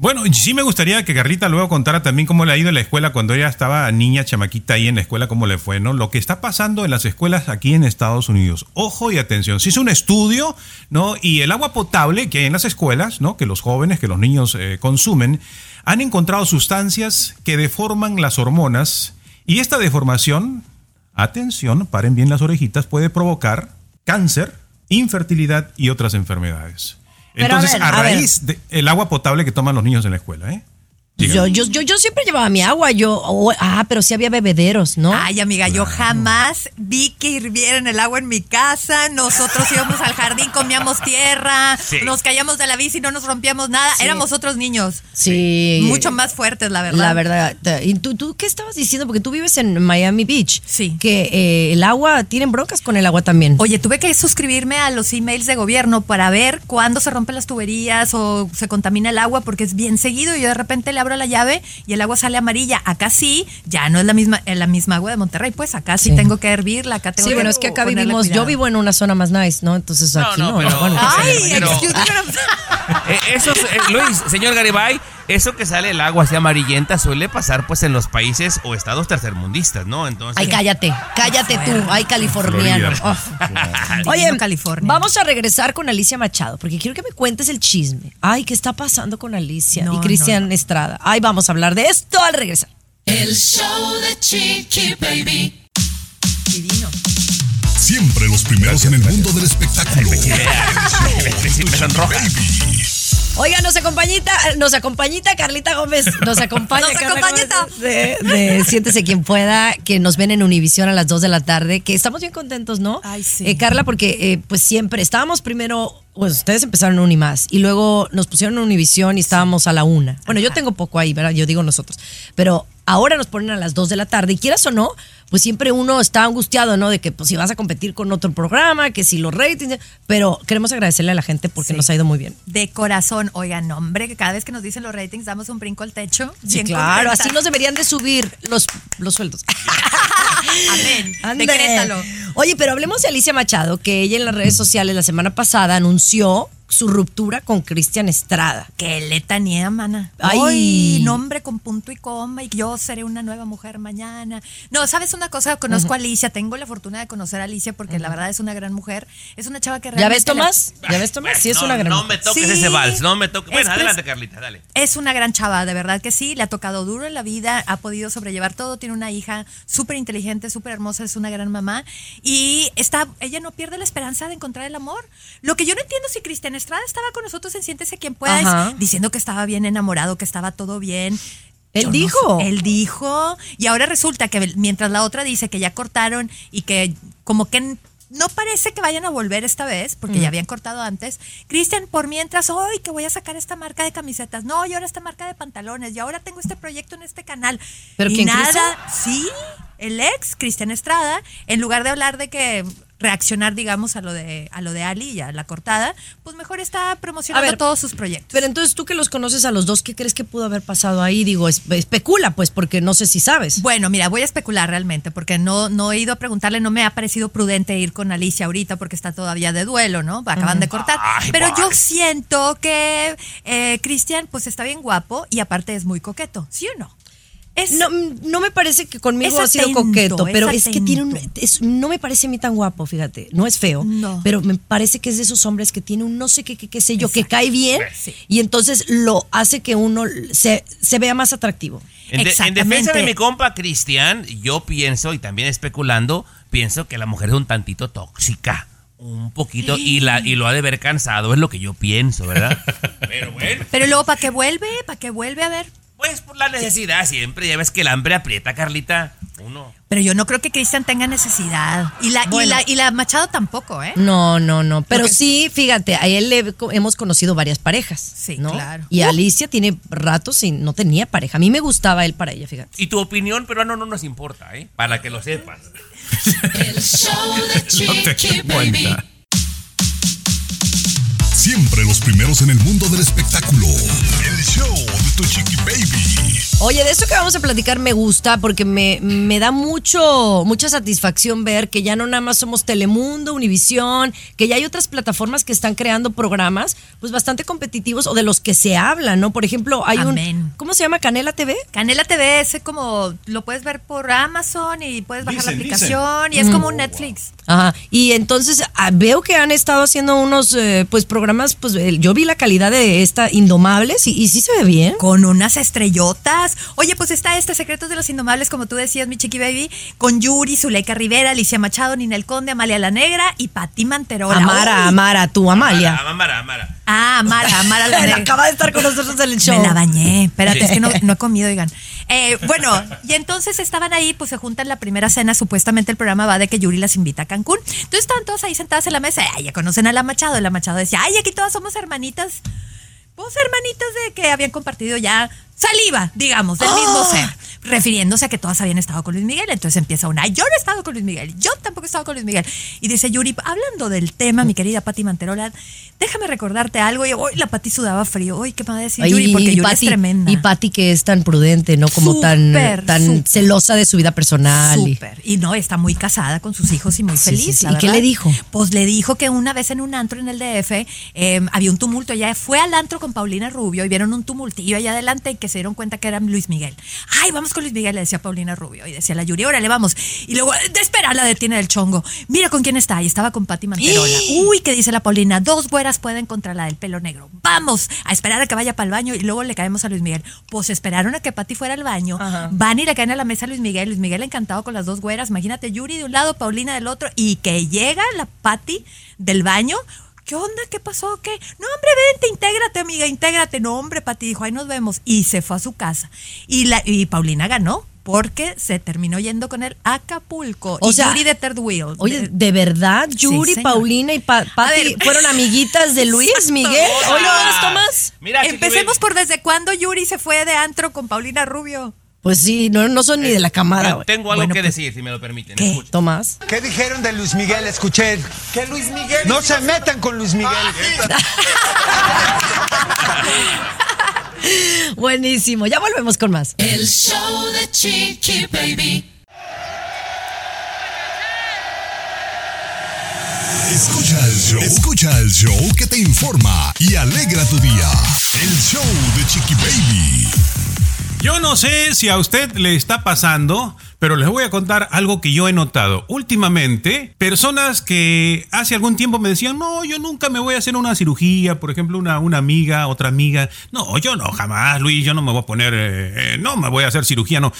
Bueno, sí me gustaría que Carlita luego contara también cómo le ha ido en la escuela cuando ella estaba niña, chamaquita ahí en la escuela, cómo le fue, ¿no? Lo que está pasando en las escuelas aquí en Estados Unidos. Ojo y atención. Se hizo un estudio, ¿no? Y el agua potable que hay en las escuelas, ¿no? Que los jóvenes, que los niños eh, consumen, han encontrado sustancias que deforman las hormonas. Y esta deformación, atención, paren bien las orejitas, puede provocar cáncer, infertilidad y otras enfermedades. A Entonces, ver, a, raíz del agua potable que toman los niños en la escuela, ¿eh? Yo, yo, yo, yo siempre llevaba mi agua, yo, oh, ah, pero sí había bebederos, ¿no? Ay, amiga, yo jamás vi que hirvieran el agua en mi casa. Nosotros íbamos al jardín, comíamos tierra, Sí. nos caíamos de la bici, no nos rompíamos nada. Sí. Éramos otros niños. sí. Mucho más fuertes, la verdad. La verdad. ¿Y tú, tú qué estabas diciendo? Porque tú vives en Miami Beach. Sí. Que eh, el agua, tienen broncas con el agua también. Oye, tuve que suscribirme a los emails de gobierno para ver cuándo se rompen las tuberías o se contamina el agua porque es bien seguido y yo de repente le abro la llave y el agua sale amarilla. Acá sí, ya no es la misma eh, la misma agua de Monterrey, pues acá sí, Sí. tengo que hervirla, acá tengo Sí, que bueno, es que acá vivimos, yo vivo en una zona más nice, ¿no? Entonces No, aquí no. no, pero- bueno, Ay, Pero- excuse me. Eso, es- eh, Luis, señor Garibay, eso que sale el agua así amarillenta suele pasar pues en los países o estados tercermundistas, ¿no? Entonces, Ay, cállate, cállate tú, ay, californiano. Oh. Oye, California. vamos a regresar con Alicia Machado, porque quiero que me cuentes el chisme. Ay, ¿qué está pasando con Alicia No, y Cristian no, Estrada? Ay, vamos a hablar de esto al regresar. El show de Chiqui Baby. Divino. Siempre los primeros en el mundo del espectáculo. Me. Oiga, nos acompañita, nos acompañita Carlita Gómez, nos acompaña Nos acompañita. De Siéntese quien pueda, que nos ven en Univisión a las 2 de la tarde, que estamos bien contentos, ¿no? Ay, sí. Eh, Carla, porque eh, pues siempre estábamos primero, pues ustedes empezaron en Unimás y luego nos pusieron en Univisión y estábamos a la una. Bueno, yo tengo poco ahí, ¿verdad? Yo digo nosotros, pero ahora nos ponen a las 2 de la tarde. Y quieras o no, pues siempre uno está angustiado, ¿no? De que pues si vas a competir con otro programa, que si los ratings. Pero queremos agradecerle a la gente porque Sí. nos ha ido muy bien. De corazón, oigan, hombre, que cada vez que nos dicen los ratings damos un brinco al techo. Sí, bien claro, así nos deberían de subir los, los sueldos. Amén. Decrétalo. Oye, pero hablemos de Alicia Machado, que ella en las redes sociales la semana pasada anunció su ruptura con Cristian Estrada. Que letanía, mana. Ay. Ay, nombre con punto y coma y yo seré una nueva mujer mañana. No, ¿sabes una cosa? Conozco a Alicia, tengo la fortuna de conocer a Alicia porque la verdad es una gran mujer. Es una chava que ¿Ya realmente... ves, Tomás? ¿Ya ves, Tomás? Sí, es no, una gran no me toques Sí. ese vals, no me toques. Bueno, Es adelante, Carlita, dale. Es una gran chava, de verdad que sí, le ha tocado duro en la vida, ha podido sobrellevar todo, tiene una hija súper inteligente, súper hermosa, es una gran mamá y está, ella no pierde la esperanza de encontrar el amor. Lo que yo no entiendo si Cristian Estrada estaba con nosotros en Siéntese quien pueda, diciendo que estaba bien enamorado, que estaba todo bien. Él Yo no dijo. sé, él dijo. Y ahora resulta que mientras la otra dice que ya cortaron y que como que no parece que vayan a volver esta vez, porque Mm. ya habían cortado antes. Cristian, por mientras, hoy que voy a sacar esta marca de camisetas. No, y ahora esta marca de pantalones. Y ahora tengo este proyecto en este canal. ¿Pero y quién, nada, sí, el ex Cristian Estrada, en lugar de hablar de que reaccionar, digamos, a lo de a lo de Ali y a la cortada, pues mejor está promocionando A ver, todos sus proyectos. Pero entonces tú que los conoces a los dos, ¿qué crees que pudo haber pasado ahí? Digo, es- especula, pues, porque no sé si sabes. Bueno, mira, voy a especular realmente, porque no, no he ido a preguntarle, no me ha parecido prudente ir con Alicia ahorita porque está todavía de duelo, ¿no? Acaban de cortar. Ay, Pero yo siento que eh, Cristian, pues está bien guapo y aparte es muy coqueto, ¿sí o no? Es, No, mm, no me parece que conmigo Es ha sido atento, coqueto, pero es que tiene un. atento. es- no me parece a mí tan guapo, fíjate. No es feo, No. pero me parece que es de esos hombres que tiene un no sé qué, qué, qué sé yo, que cae bien Sí. y entonces lo hace que uno se, se vea más atractivo. En, de- en Exactamente. defensa de mi compa Cristian, yo pienso, y también especulando, pienso que la mujer es un tantito tóxica. Un poquito, y, la, y lo ha de ver cansado, es lo que yo pienso, ¿verdad? Pero bueno, Pero luego, ¿para qué vuelve? ¿Para qué vuelve a ver? Pues por la necesidad siempre, ya ves que el hambre aprieta, Carlita. Uno. Pero yo no creo que Cristian tenga necesidad. Y la, y la, y la Machado tampoco, ¿eh? No, no, no. Pero Porque- sí, fíjate, a él le hemos conocido varias parejas. Sí, ¿no? claro. Y. Alicia tiene ratos y no tenía pareja. A mí me gustaba él para ella, fíjate. Y tu opinión, pero no, no nos importa, ¿eh? Para que lo sepas. El show de No te Chiqui das Baby. cuenta. Siempre los primeros en el mundo del espectáculo. El show de tu chiqui baby. Oye, de eso que vamos a platicar me gusta porque me, me da mucho, mucha satisfacción ver que ya no nada más somos Telemundo, Univisión, que ya hay otras plataformas que están creando programas pues bastante competitivos o de los que se habla, ¿no? Por ejemplo, hay Amén. un ¿cómo se llama? Canela TV. Canela TV es como lo puedes ver por Amazon y puedes bajar la Dicen, aplicación y es como un Netflix. Ajá. Y entonces ah, veo que han estado haciendo unos eh, pues programas, pues yo vi la calidad de esta Indomables y, y sí se ve bien. Con unas estrellotas. Oye, pues está este Secretos de los Indomables, como tú decías, mi chiqui baby, con Yuri, Zuleika Rivera, Alicia Machado, Ninel Conde, Amalia la Negra y Pati Manterola. Amara, Uy. Amara, tú, Amalia. Amara, Amara, Amara. Ah, Amara, Amara la Negra. acaba de estar con nosotros en el show. Me la bañé. Espérate, es que no, no he comido, oigan. Eh, bueno, y entonces estaban ahí, pues se juntan la primera cena. Supuestamente el programa va de que Yuri las invita a Cancún. Entonces estaban todos ahí sentadas en la mesa. Ay, ya conocen a la Machado. La Machado decía, ay, aquí todas somos hermanitas. Pues hermanitas de que habían compartido ya saliva, digamos, del mismo ¡Ah! ser. Refiriéndose a que todas habían estado con Luis Miguel. Entonces empieza una, "Ay, yo no he estado con Luis Miguel, yo tampoco he estado con Luis Miguel. Y dice Yuri, hablando del tema, mi querida Pati Manterola, déjame recordarte algo. Y hoy la Pati sudaba frío. Uy, ¿qué me va a decir Ay, Yuri? Porque Yuri Pati- es tremenda. Y Pati que es tan prudente, ¿no? Como tan, tan celosa de su vida personal. y- Súper. Y no, está muy casada con sus hijos y muy feliz. sí, sí. la ¿Y qué le dijo? Pues le dijo que una vez en un antro en el DF eh, había un tumulto. Ella fue al antro con Paulina Rubio y vieron un tumultillo allá adelante y que se dieron cuenta que era Luis Miguel. Ay, vamos con Luis Miguel, le decía Paulina Rubio. Y decía la Yuri, órale, vamos. Y luego, de espera, la detiene el chongo. Mira con quién está. Y estaba con Pati Manterola. Uy, que dice la Paulina, dos güeras pueden contra la del pelo negro. Vamos a esperar a que vaya para el baño y luego le caemos a Luis Miguel. Pues esperaron a que Pati fuera al baño. Ajá. Van y le caen a la mesa a Luis Miguel. Luis Miguel encantado con las dos güeras. Imagínate, Yuri de un lado, Paulina del otro. Y que llega la Pati del baño. ¿Qué onda? ¿Qué pasó? ¿Qué? No, hombre, vente, intégrate, amiga, intégrate. No, hombre, Pati dijo, ahí nos vemos. Y se fue a su casa. Y, la, y Paulina ganó porque se terminó yendo con él a Acapulco. O y sea, Yuri de Third Wheel. Oye, De- ¿de verdad Yuri. Paulina y Pa- Pati ver. fueron amiguitas de Luis Miguel? Hola. Oye, ¿no, Tomás? Mira, Empecemos por desde cuándo Yuri se fue de antro con Paulina Rubio. Pues sí, no, no son ni de la camada. Yo güey. tengo algo Bueno, que pues, decir, si me lo permiten. ¿Qué, Escuchen. Tomás? ¿Qué dijeron de Luis Miguel? Escuché. Que Luis Miguel. No se metan con Luis Miguel. Buenísimo, ya volvemos con más. El show de Chiqui Baby. Escucha el show. Escucha el show que te informa y alegra tu día. El show de Chiqui Baby. Yo no sé si a usted le está pasando, pero les voy a contar algo que yo he notado. Últimamente, personas que hace algún tiempo me decían, no, yo nunca me voy a hacer una cirugía, por ejemplo, una, una amiga, otra amiga. No, yo no, jamás, Luis, yo no me voy a poner, eh, no me voy a hacer cirugía, no.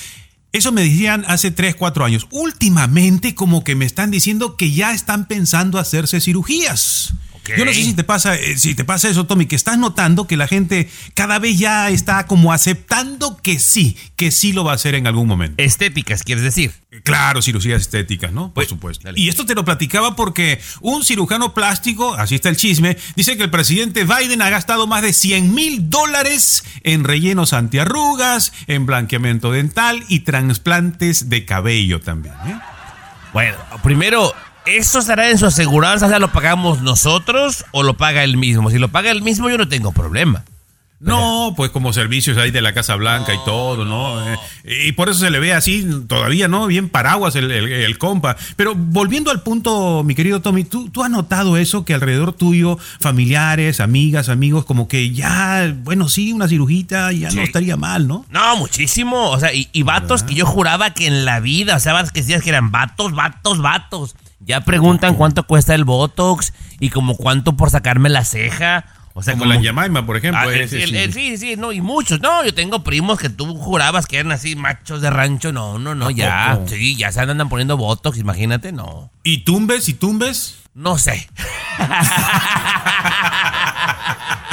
Eso me decían hace 3, 4 años. Últimamente como que me están diciendo que ya están pensando hacerse cirugías. Yo no sé si te pasa, eh, si te pasa eso, Tommy, que estás notando que la gente cada vez ya está como aceptando que sí, que sí lo va a hacer en algún momento. Estéticas, quieres decir. Claro, cirugías estéticas, ¿no? Por supuesto. Y esto te lo platicaba porque un cirujano plástico, así está el chisme, dice que el presidente Biden ha gastado más de 100 mil dólares en rellenos antiarrugas, en blanqueamiento dental y trasplantes de cabello también. ¿eh? Bueno, primero, ¿esto estará en su aseguranza? O sea, ¿lo pagamos nosotros o lo paga él mismo? Si lo paga él mismo, yo no tengo problema. No, pues como servicios ahí de la Casa Blanca y todo, ¿no? Eh, y por eso se le ve así todavía, ¿no? Bien paraguas el, el- el compa. Pero volviendo al punto, mi querido Tommy, ¿tú, ¿tú has notado eso que alrededor tuyo, familiares, amigas, amigos, como que ya, bueno, sí, una cirugita ya no estaría mal, ¿no? No, muchísimo. O sea, y, y vatos que yo juraba que en la vida, o sea, que decías que eran vatos, vatos, vatos. Ya preguntan cuánto cuesta el Botox y como cuánto por sacarme la ceja. O sea, Como la Yamaima, por ejemplo, Ah, ese el- sí. el- sí, sí, no, y muchos. No, yo tengo primos que tú jurabas que eran así machos de rancho. No, no, no, ¿A ya. poco? Sí, ya se andan poniendo Botox, imagínate, no. ¿Y tumbes y tumbes? No sé.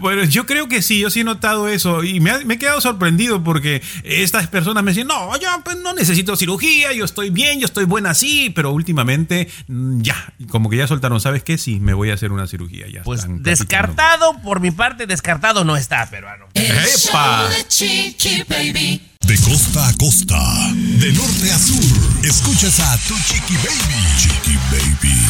Bueno, yo creo que sí, yo sí he notado eso y me, ha- me he quedado sorprendido porque estas personas me decían, no, yo pues, no necesito cirugía, yo estoy bien, yo estoy buena así, pero últimamente mm, ya, como que ya soltaron, ¿sabes qué? Sí, me voy a hacer una cirugía ya. Pues descartado, por mi parte, descartado no está, peruano. ¡Epa! de Chiqui Baby. De costa a costa, de norte a sur, escuchas a tu Chiqui Baby. Chiqui Baby.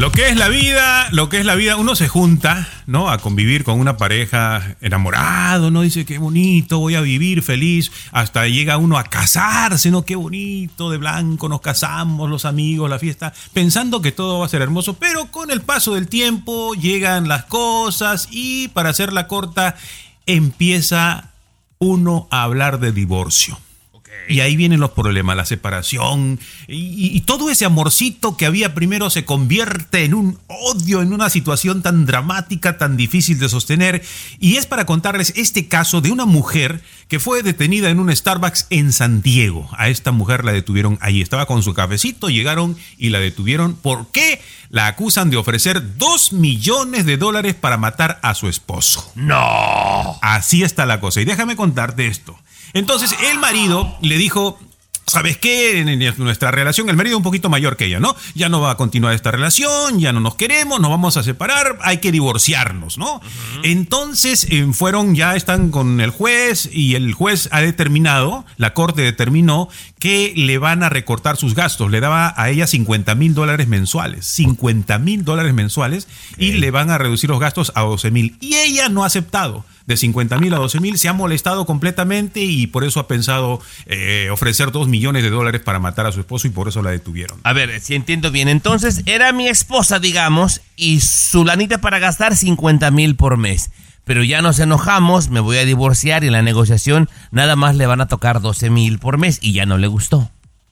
Lo que es la vida, lo que es la vida, uno se junta, ¿no? A convivir con una pareja enamorado, ¿no? Dice, qué bonito, voy a vivir feliz. Hasta llega uno a casarse, ¿no? Qué bonito, de blanco, nos casamos, los amigos, la fiesta, pensando que todo va a ser hermoso. Pero con el paso del tiempo llegan las cosas y, para hacerla corta, empieza uno a hablar de divorcio. Y ahí vienen los problemas, la separación y, y todo ese amorcito que había primero se convierte en un odio, en una situación tan dramática, tan difícil de sostener. Y es para contarles este caso de una mujer que fue detenida en un Starbucks en San Diego. A esta mujer la detuvieron ahí, estaba con su cafecito, llegaron y la detuvieron. ¿Por qué? La acusan de ofrecer dos millones de dólares para matar a su esposo. No. Así está la cosa. Y déjame contarte esto. Entonces el marido le dijo, ¿sabes qué? En nuestra relación, el marido es un poquito mayor que ella, ¿no? Ya no va a continuar esta relación, ya no nos queremos, nos vamos a separar, hay que divorciarnos, ¿no? Entonces eh, fueron, ya están con el juez y el juez ha determinado, la corte determinó que le van a recortar sus gastos. Le daba a ella 50 mil dólares mensuales, 50 mil dólares mensuales y le van a reducir los gastos a 12 mil. Y ella no ha aceptado de 50 mil a 12 mil, se ha molestado completamente y por eso ha pensado eh, ofrecer 2 millones de dólares para matar a su esposo y por eso la detuvieron. A ver, si entiendo bien, entonces era mi esposa, digamos, y su lanita para gastar 50 mil por mes. Pero ya nos enojamos, me voy a divorciar y en la negociación nada más le van a tocar 12 mil por mes y ya no le gustó.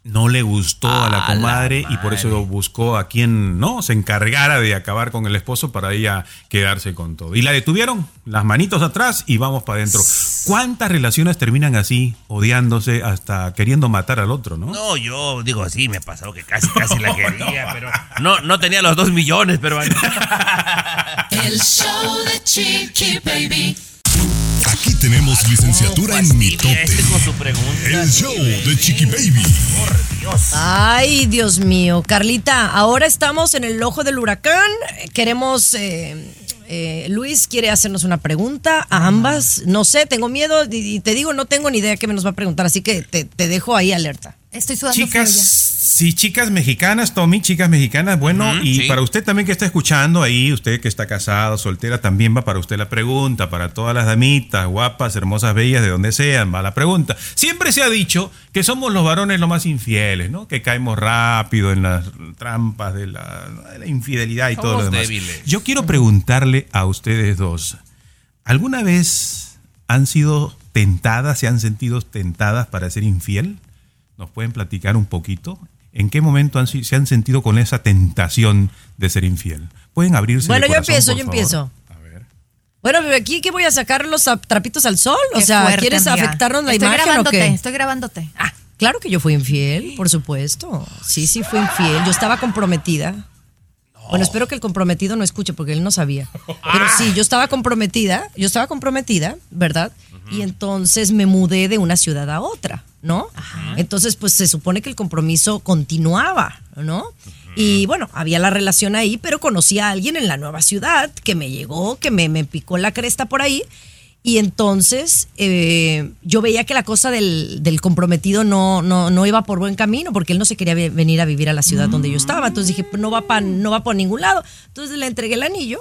No le gustó a la A la comadre y por eso buscó a quien no se encargara de acabar con el esposo para ella quedarse con todo. Y la detuvieron, las manitos atrás y vamos para adentro. ¿Cuántas relaciones terminan así, odiándose hasta queriendo matar al otro, no? No, yo digo, sí, me pasó que casi, casi la quería, pero no, no tenía los 2 millones, pero... El show de Chiqui Baby. Aquí tenemos licenciatura en mitote. Este. El show de Chiqui Baby. Ay, Dios mío. Carlita, ahora estamos en el ojo del huracán. Queremos eh, eh, Luis quiere hacernos una pregunta a ambas. No sé, tengo miedo y, y te digo, no tengo ni idea qué me nos va a preguntar, así que te, te dejo ahí alerta. Estoy sudando Chicas, frío ya. sí, chicas mexicanas, Tommy, chicas mexicanas, bueno, y sí. para usted también que está escuchando ahí, usted que está casada, soltera, también va para usted la pregunta, para todas las damitas, guapas, hermosas, bellas, de donde sean, va la pregunta. Siempre se ha dicho que somos los varones los más infieles, ¿no? Que caemos rápido en las trampas de la, de la infidelidad y todo lo demás. débiles. Yo quiero preguntarle a ustedes dos, ¿alguna vez han sido tentadas, se han sentido tentadas para ser infiel? ¿Nos pueden platicar un poquito? ¿En qué momento han se han sentido con esa tentación de ser infiel? Pueden abrirse. de Bueno, yo corazón, empiezo, por yo favor? empiezo. Bueno, bebé, aquí que voy a sacar los ap- trapitos al sol. O Qué sea, fuerte, ¿quieres amiga. afectarnos la estoy imagen o grabándote, qué? Estoy grabándote. Ah, claro que yo fui infiel, por supuesto. Sí, sí fui infiel. Yo estaba comprometida. Bueno, espero que el comprometido no escuche porque él no sabía. Pero sí, yo estaba comprometida, yo estaba comprometida, ¿verdad? Y entonces me mudé de una ciudad a otra, ¿no? Entonces, pues se supone que el compromiso continuaba, ¿no? Y bueno, había la relación ahí, pero conocí a alguien en la nueva ciudad que me llegó, que me, me picó la cresta por ahí. Y entonces eh, yo veía que la cosa del, del comprometido no, no, no iba por buen camino, porque él no se quería ve- venir a vivir a la ciudad donde yo estaba. Entonces dije, pues no va para no va por ningún lado. Entonces le entregué el anillo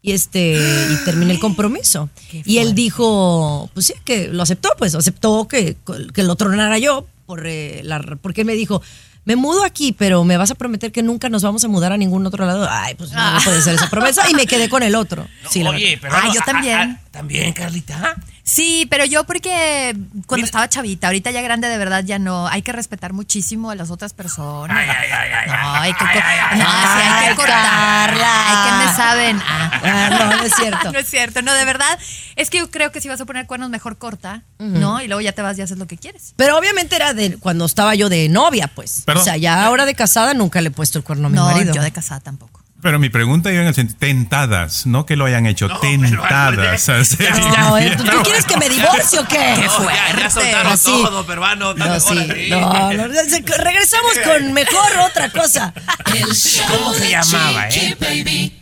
y este y terminé el compromiso. Y él dijo, pues sí, que lo aceptó, pues aceptó que, que lo tronara yo, por, eh, la, porque él me dijo, me mudo aquí, pero me vas a prometer que nunca nos vamos a mudar a ningún otro lado. Ay, pues no, no puede ser esa promesa. Y me quedé con el otro. Sí, la Oye, pero Ah, yo también. también, Carlita. Sí, pero yo porque cuando estaba chavita, ahorita ya grande de verdad ya no, hay que respetar muchísimo a las otras personas. Ay, ay, ay, ay, no, hay que, co- ay, no, ay, sí, hay ay, que cortarla. Hay que me saben. Ah. Ah, no, no es cierto. no es cierto, no, de verdad. Es que yo creo que si vas a poner cuernos, mejor corta, ¿no? Y luego ya te vas y haces lo que quieres. Pero obviamente era de cuando estaba yo de novia, pues. Perdón. O sea, ya ahora de casada nunca le he puesto el cuerno a mi No, marido. yo de casada tampoco. Pero mi pregunta iba en el sentido, tentadas, no que lo hayan hecho, tentadas. a ser No, ¿eh? infiel. ¿tú, quieres que me divorcie o qué? Qué No, ya, ya soltaron Así. todo, peruano. No, sí. No, no, regresamos con mejor otra cosa. El show ¿Cómo se llamaba, eh? Baby.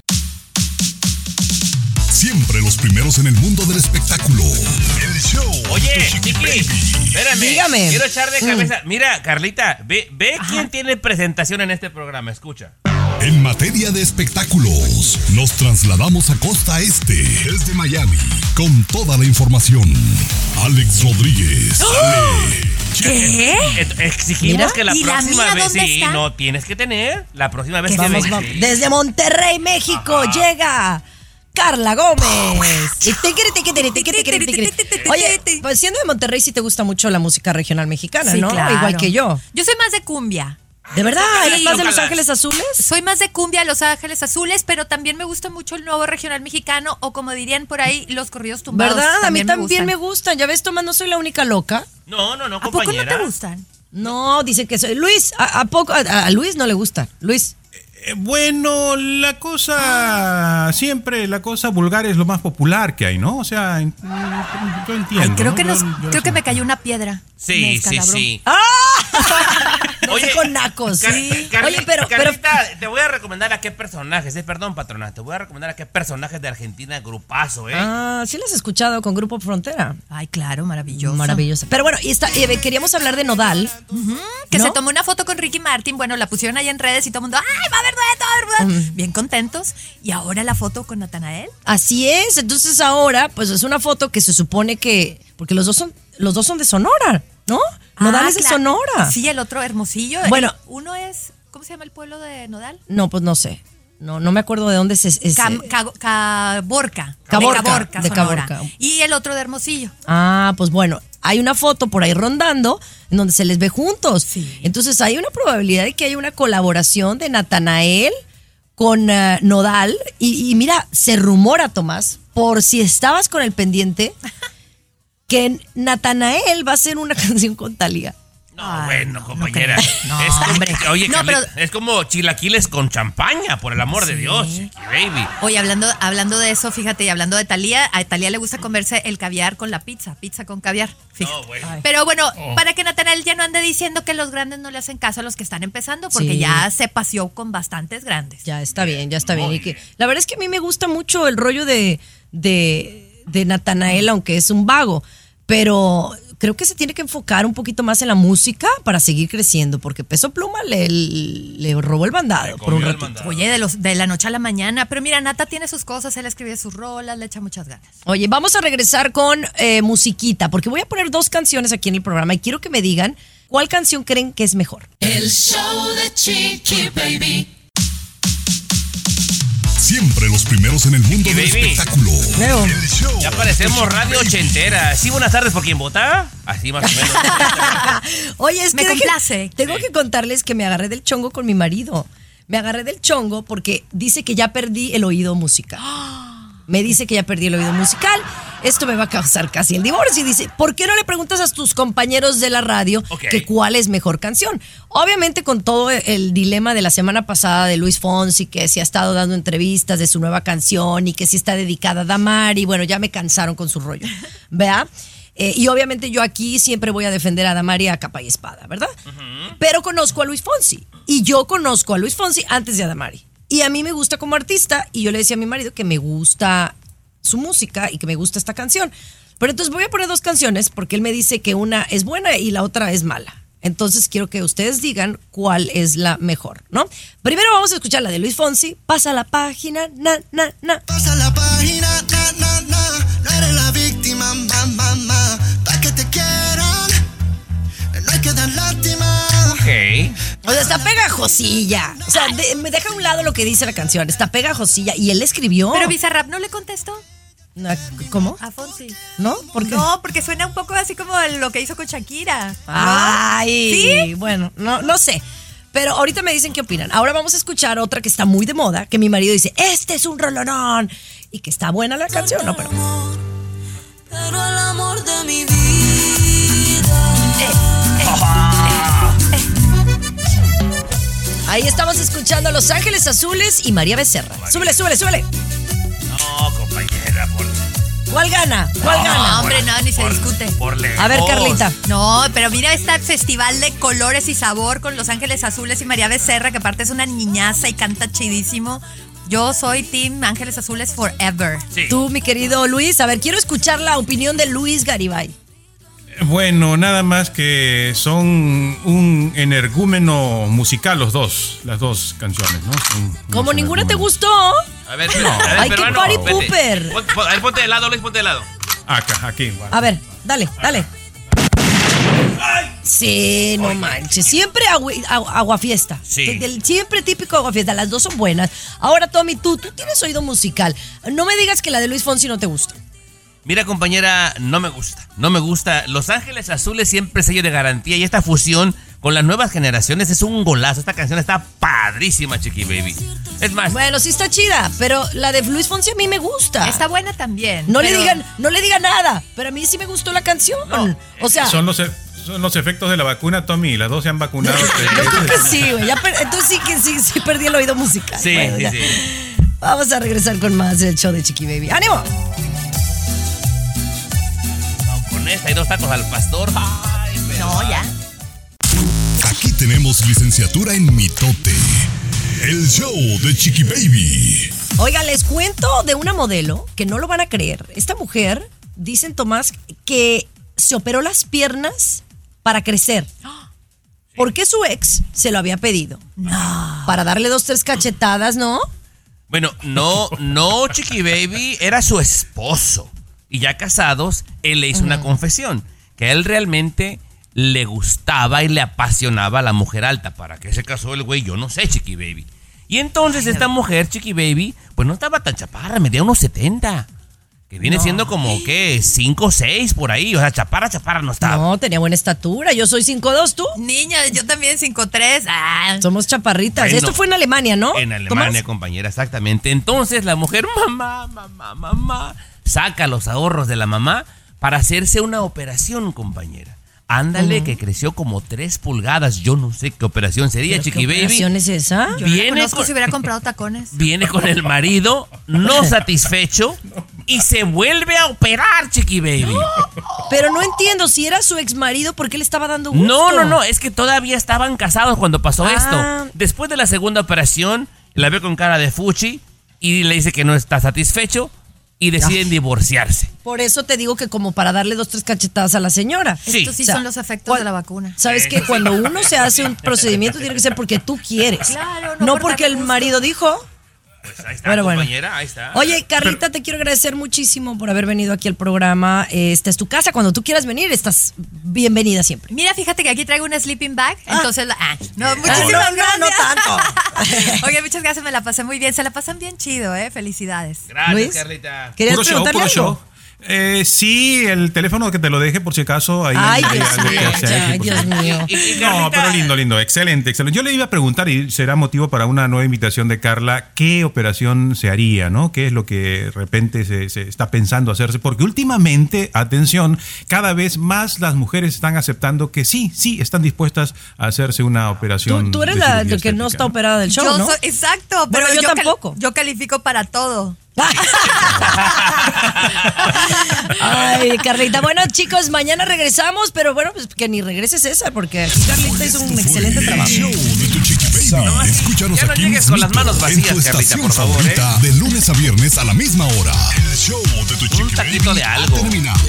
Siempre los primeros en el mundo del espectáculo. El show. Oye, Chiqui espérame. Dígame. Quiero echar de Mm. cabeza. Mira, Carlita, ve, ve quién tiene presentación en este programa. Escucha. En materia de espectáculos, nos trasladamos a Costa Este, desde Miami, con toda la información. Alex Rodríguez. Ale. ¿Qué? Exigimos Mira. que la ¿Y la próxima mía vez. dónde Sí, está? no, tienes que tener. La próxima vez que Vamos, vengas. vamos. sí. Desde Monterrey, México, llega Carla Gómez. Y tiquiri, tiquiri, tiquiri, tiquiri, tiquiri. Oye, pues siendo de Monterrey sí te gusta mucho la música regional mexicana, Sí, ¿no? claro. Igual que yo. Yo soy más de cumbia. ¿De verdad? ¿Eres más de Los. Ángeles Azules? Soy más de cumbia, Los Ángeles Azules, pero también me gusta mucho el nuevo regional mexicano o como dirían por ahí, los corridos tumbados. ¿Verdad? A mí también me gustan. gustan. Ya ves, Tomás, no soy la única loca. No, no, no, ¿A poco no te gustan? No, dicen que soy. Luis, ¿a, a poco? A, a Luis no le gusta. Luis. Eh, Bueno, la cosa, siempre la cosa vulgar es lo más popular que hay, ¿no? O sea, en- yo entiendo. Ay, creo ¿no? que, nos, Yo- yo creo que sé. me cayó una piedra. Sí, sí, sí. No sé con nacos. Car- Sí. Carli- Oye, pero, pero Carlita, te voy a recomendar a qué personajes, eh, perdón, patrona, te voy a recomendar a qué personajes de Argentina, grupazo, eh. Ah, sí las he escuchado con Grupo Frontera. Ay, claro, maravilloso. Maravillosa. Pero bueno, y está, eh, queríamos hablar de Nodal. Que ¿No? se tomó una foto con Ricky Martin. Bueno, la pusieron ahí en redes y todo el mundo, ¡ay, va a haber dueto! va a haber dueto". Bien contentos. Y ahora la foto con Natanael. Así es. Entonces ahora, pues es una foto que se supone que. Porque los dos son, los dos son de Sonora, ¿no? Nodal Ah, es de claro. Sonora. Sí, el otro Hermosillo. Bueno. El- uno es, ¿cómo se llama el pueblo de Nodal? No, pues no sé. No, no me acuerdo de dónde es. es- Cam- Ca- Caborca. Caborca, De Caborca, de. Caborca. Y el otro de Hermosillo. Ah, pues bueno, hay una foto por ahí rondando en donde se les ve juntos. Sí. Entonces hay una probabilidad de que haya una colaboración de Natanael con eh, Nodal. Y, y mira, se rumora, Tomás, por si estabas con el pendiente, que Natanael va a hacer una canción con Talía. No, bueno, compañera. No, es como, hombre. Oye, No, Carlita, pero- es como chilaquiles con champaña, por el amor de Dios, baby. Oye, hablando, hablando de eso, fíjate, y hablando de Talía, a Talía le gusta comerse el caviar con la pizza, pizza con caviar. fíjate. Pero bueno, Oh. para que Natanael ya no ande diciendo que los grandes no le hacen caso a los que están empezando, porque Sí. ya se paseó con bastantes grandes. Ya está bien, ya está bien. Y que, la verdad es que a mí me gusta mucho el rollo de, de, de Natanael, aunque es un vago. Pero creo que se tiene que enfocar un poquito más en la música para seguir creciendo, porque Peso Pluma le, le robó el bandado por un ratito. Oye, de, los, de la noche a la mañana. Pero mira, Nata tiene sus cosas, él escribe sus rolas, le echa muchas ganas. Oye, vamos a regresar con eh, musiquita, porque voy a poner dos canciones aquí en el programa y quiero que me digan cuál canción creen que es mejor. El show de Chiqui Baby. Siempre los primeros en el mundo del baby. espectáculo. El show Ya parecemos radio ochentera. Sí, buenas tardes por quien vota. Así más o menos. Oye, es Me que deje- complace. tengo que contarles que me agarré del chongo con mi marido. Me agarré del chongo porque dice que ya perdí el oído musical. Me dice que ya perdí el oído musical. Esto me va a causar casi el divorcio. Y dice, ¿por qué no le preguntas a tus compañeros de la radio Ok. que cuál es mejor canción? Obviamente con todo el dilema de la semana pasada de Luis Fonsi, que se ha estado dando entrevistas de su nueva canción y que sí está dedicada a Damari. Bueno, ya me cansaron con su rollo. ¿Vea? Eh, y obviamente yo aquí siempre voy a defender a Damari a capa y espada, ¿verdad? Pero conozco a Luis Fonsi. Y yo conozco a Luis Fonsi antes de a Damari. Y a mí me gusta como artista. Y yo le decía a mi marido que me gusta su música y que me gusta esta canción. Pero entonces voy a poner dos canciones porque él me dice que una es buena y la otra es mala. Entonces quiero que ustedes digan cuál es la mejor, ¿no? Primero vamos a escuchar la de Luis Fonsi. Pasa la página, na, na, na. Pasa la página, O sea, está pegajosilla. O sea, de- me deja a un lado lo que dice la canción. Está pegajosilla. Y él escribió. Pero Bizarrap no le contestó ¿Cómo? a Fonsi. ¿No? ¿Por qué? No, porque suena un poco así como lo que hizo con Shakira. Ay, ¿Sí? bueno, no, no sé. Pero ahorita me dicen qué opinan. Ahora vamos a escuchar otra que está muy de moda, que mi marido dice, este es un rolonón. Y que está buena la canción, ¿no? Pero... Pero el amor de mi vida. Ahí estamos escuchando a Los Ángeles Azules y María Becerra. Súbele, súbele, súbele. No, compañera, por, ¿Cuál gana? ¿Cuál No, gana? No, hombre, no, ni se discute. por. A ver, Carlita. No, pero mira este festival de colores y sabor con Los Ángeles Azules y María Becerra, que aparte es una niñaza y canta chidísimo. Yo soy Team Ángeles Azules Forever. Sí. Tú, mi querido Luis, a ver, quiero escuchar la opinión de Luis Garibay. Bueno, nada más que son un energúmeno musical los dos, las dos canciones, ¿no? Son Como ninguna te gustó, A ver, a ver, Ay, qué party pooper. A ver, ponte de lado, Luis, ponte de lado. Acá, aquí. bueno. A ver, dale, dale. Sí, no manches. Siempre agua, agua- aguafiesta. Sí. Que del- Siempre típico aguafiesta. Las dos son buenas. Ahora, Tommy, tú, tú tienes oído musical. No me digas que la de Luis Fonsi no te gusta. Mira, compañera, no me gusta. No me gusta. Los Ángeles Azules siempre sello de garantía y esta fusión con las nuevas generaciones es un golazo. Esta canción está padrísima, Chiqui Baby. Es más, Bueno, sí está chida, pero la de Luis Fonsi a mí me gusta. Está buena también. no le digan, no le digan nada, pero a mí sí me gustó la canción. o sea, Son los, e- son los efectos de la vacuna, Tommy. Las dos se han vacunado. yo creo que sí, güey. Entonces sí que sí, sí perdí el oído musical. sí, Bueno, sí, ya. sí. Vamos a regresar con más del show de Chiqui Baby. ¡Ánimo! Esta hay dos tacos al pastor. Ay, pero- No, ya. Aquí tenemos licenciatura en mitote. El show de Chiqui Baby. Oiga, les cuento de una modelo que no lo van a creer. Esta mujer, dicen Tomás, que se operó las piernas para crecer. Porque su ex se lo había pedido. Para darle dos, tres cachetadas, ¿no? Bueno, no, no, Chiqui Baby, era su esposo. Y ya casados, él le hizo una confesión, que a él realmente le gustaba y le apasionaba a la mujer alta. ¿Para qué se casó el güey? Yo no sé, Chiqui Baby. Y entonces esta mujer, Chiqui Baby, pues no estaba tan chaparra, medía unos 70. Que viene siendo como, ¿qué? 5 o 6 por ahí. O sea, chaparra, chaparra no estaba. No, tenía buena estatura. Yo soy 5'2", ¿tú? Niña, yo también 5'3". Ah. Somos chaparritas. Bueno, Esto fue en Alemania, ¿no? En Alemania, Tomás? compañera, exactamente. Entonces la mujer, mamá, mamá, mamá, saca los ahorros de la mamá para hacerse una operación, compañera. Ándale, que creció como 3 pulgadas. Yo no sé qué operación sería, ¿Pero Chiqui ¿Qué Baby. operación es esa? Yo Viene no con- si hubiera comprado tacones. Viene con el marido, no satisfecho, y se vuelve a operar, Chiqui Baby. Pero no entiendo, si era su ex marido, ¿por qué le estaba dando gusto? No, no, no, es que todavía estaban casados cuando pasó Ah. esto. Después de la segunda operación, la ve con cara de fuchi y le dice que no está satisfecho y deciden divorciarse. Por eso te digo que como para darle dos, tres cachetadas a la señora. Estos sí O sea, son los efectos de la vacuna. ¿Sabes que Cuando uno se hace un procedimiento tiene que ser porque tú quieres. Claro, no no por porque el gusto. marido dijo. Pues ahí está, Bueno, bueno. compañera, ahí está. Oye, Carlita, te quiero agradecer muchísimo por haber venido aquí al programa. Esta es tu casa. Cuando tú quieras venir, estás bienvenida siempre. Mira, fíjate que aquí traigo una sleeping bag. Entonces, la- ah, no, no, muchísimas no, no gracias. Oye, muchas gracias, me la pasé muy bien. Se la pasan bien chido, ¿eh? Felicidades. Gracias, Luis. Carlita. ¿Querías Puro show, preguntarle puro algo? show. Eh, sí, el teléfono que te lo deje por si acaso. Ahí Ay, hay Dios mío, ya, Dios No, pero lindo, lindo, excelente, excelente. Yo le iba a preguntar y será motivo para una nueva invitación de Carla, ¿qué operación se haría, no? ¿Qué es lo que de repente se, se está pensando hacerse? Porque últimamente, atención, cada vez más las mujeres están aceptando que sí, sí, están dispuestas a hacerse una operación. Tú, tú eres la que no está operada del show, yo ¿no? soy- exacto, pero Bueno, yo tampoco. yo califico para todo. Ay, Carlita. Bueno, chicos, mañana regresamos, pero bueno, pues que ni regreses esa, porque aquí Carlita hizo un excelente trabajo. Escúchanos Ya no aquí llegues con las manos en tu vacías, Carlita, estación por favor, ¿eh? favorita, de lunes a viernes a la misma hora. El show de tu chiqui taquito baby de algo. terminado.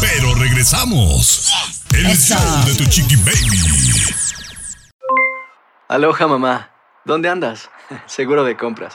Pero regresamos. El Eso. show de tu chiqui baby. Aloha mamá, ¿dónde andas? Seguro de compras.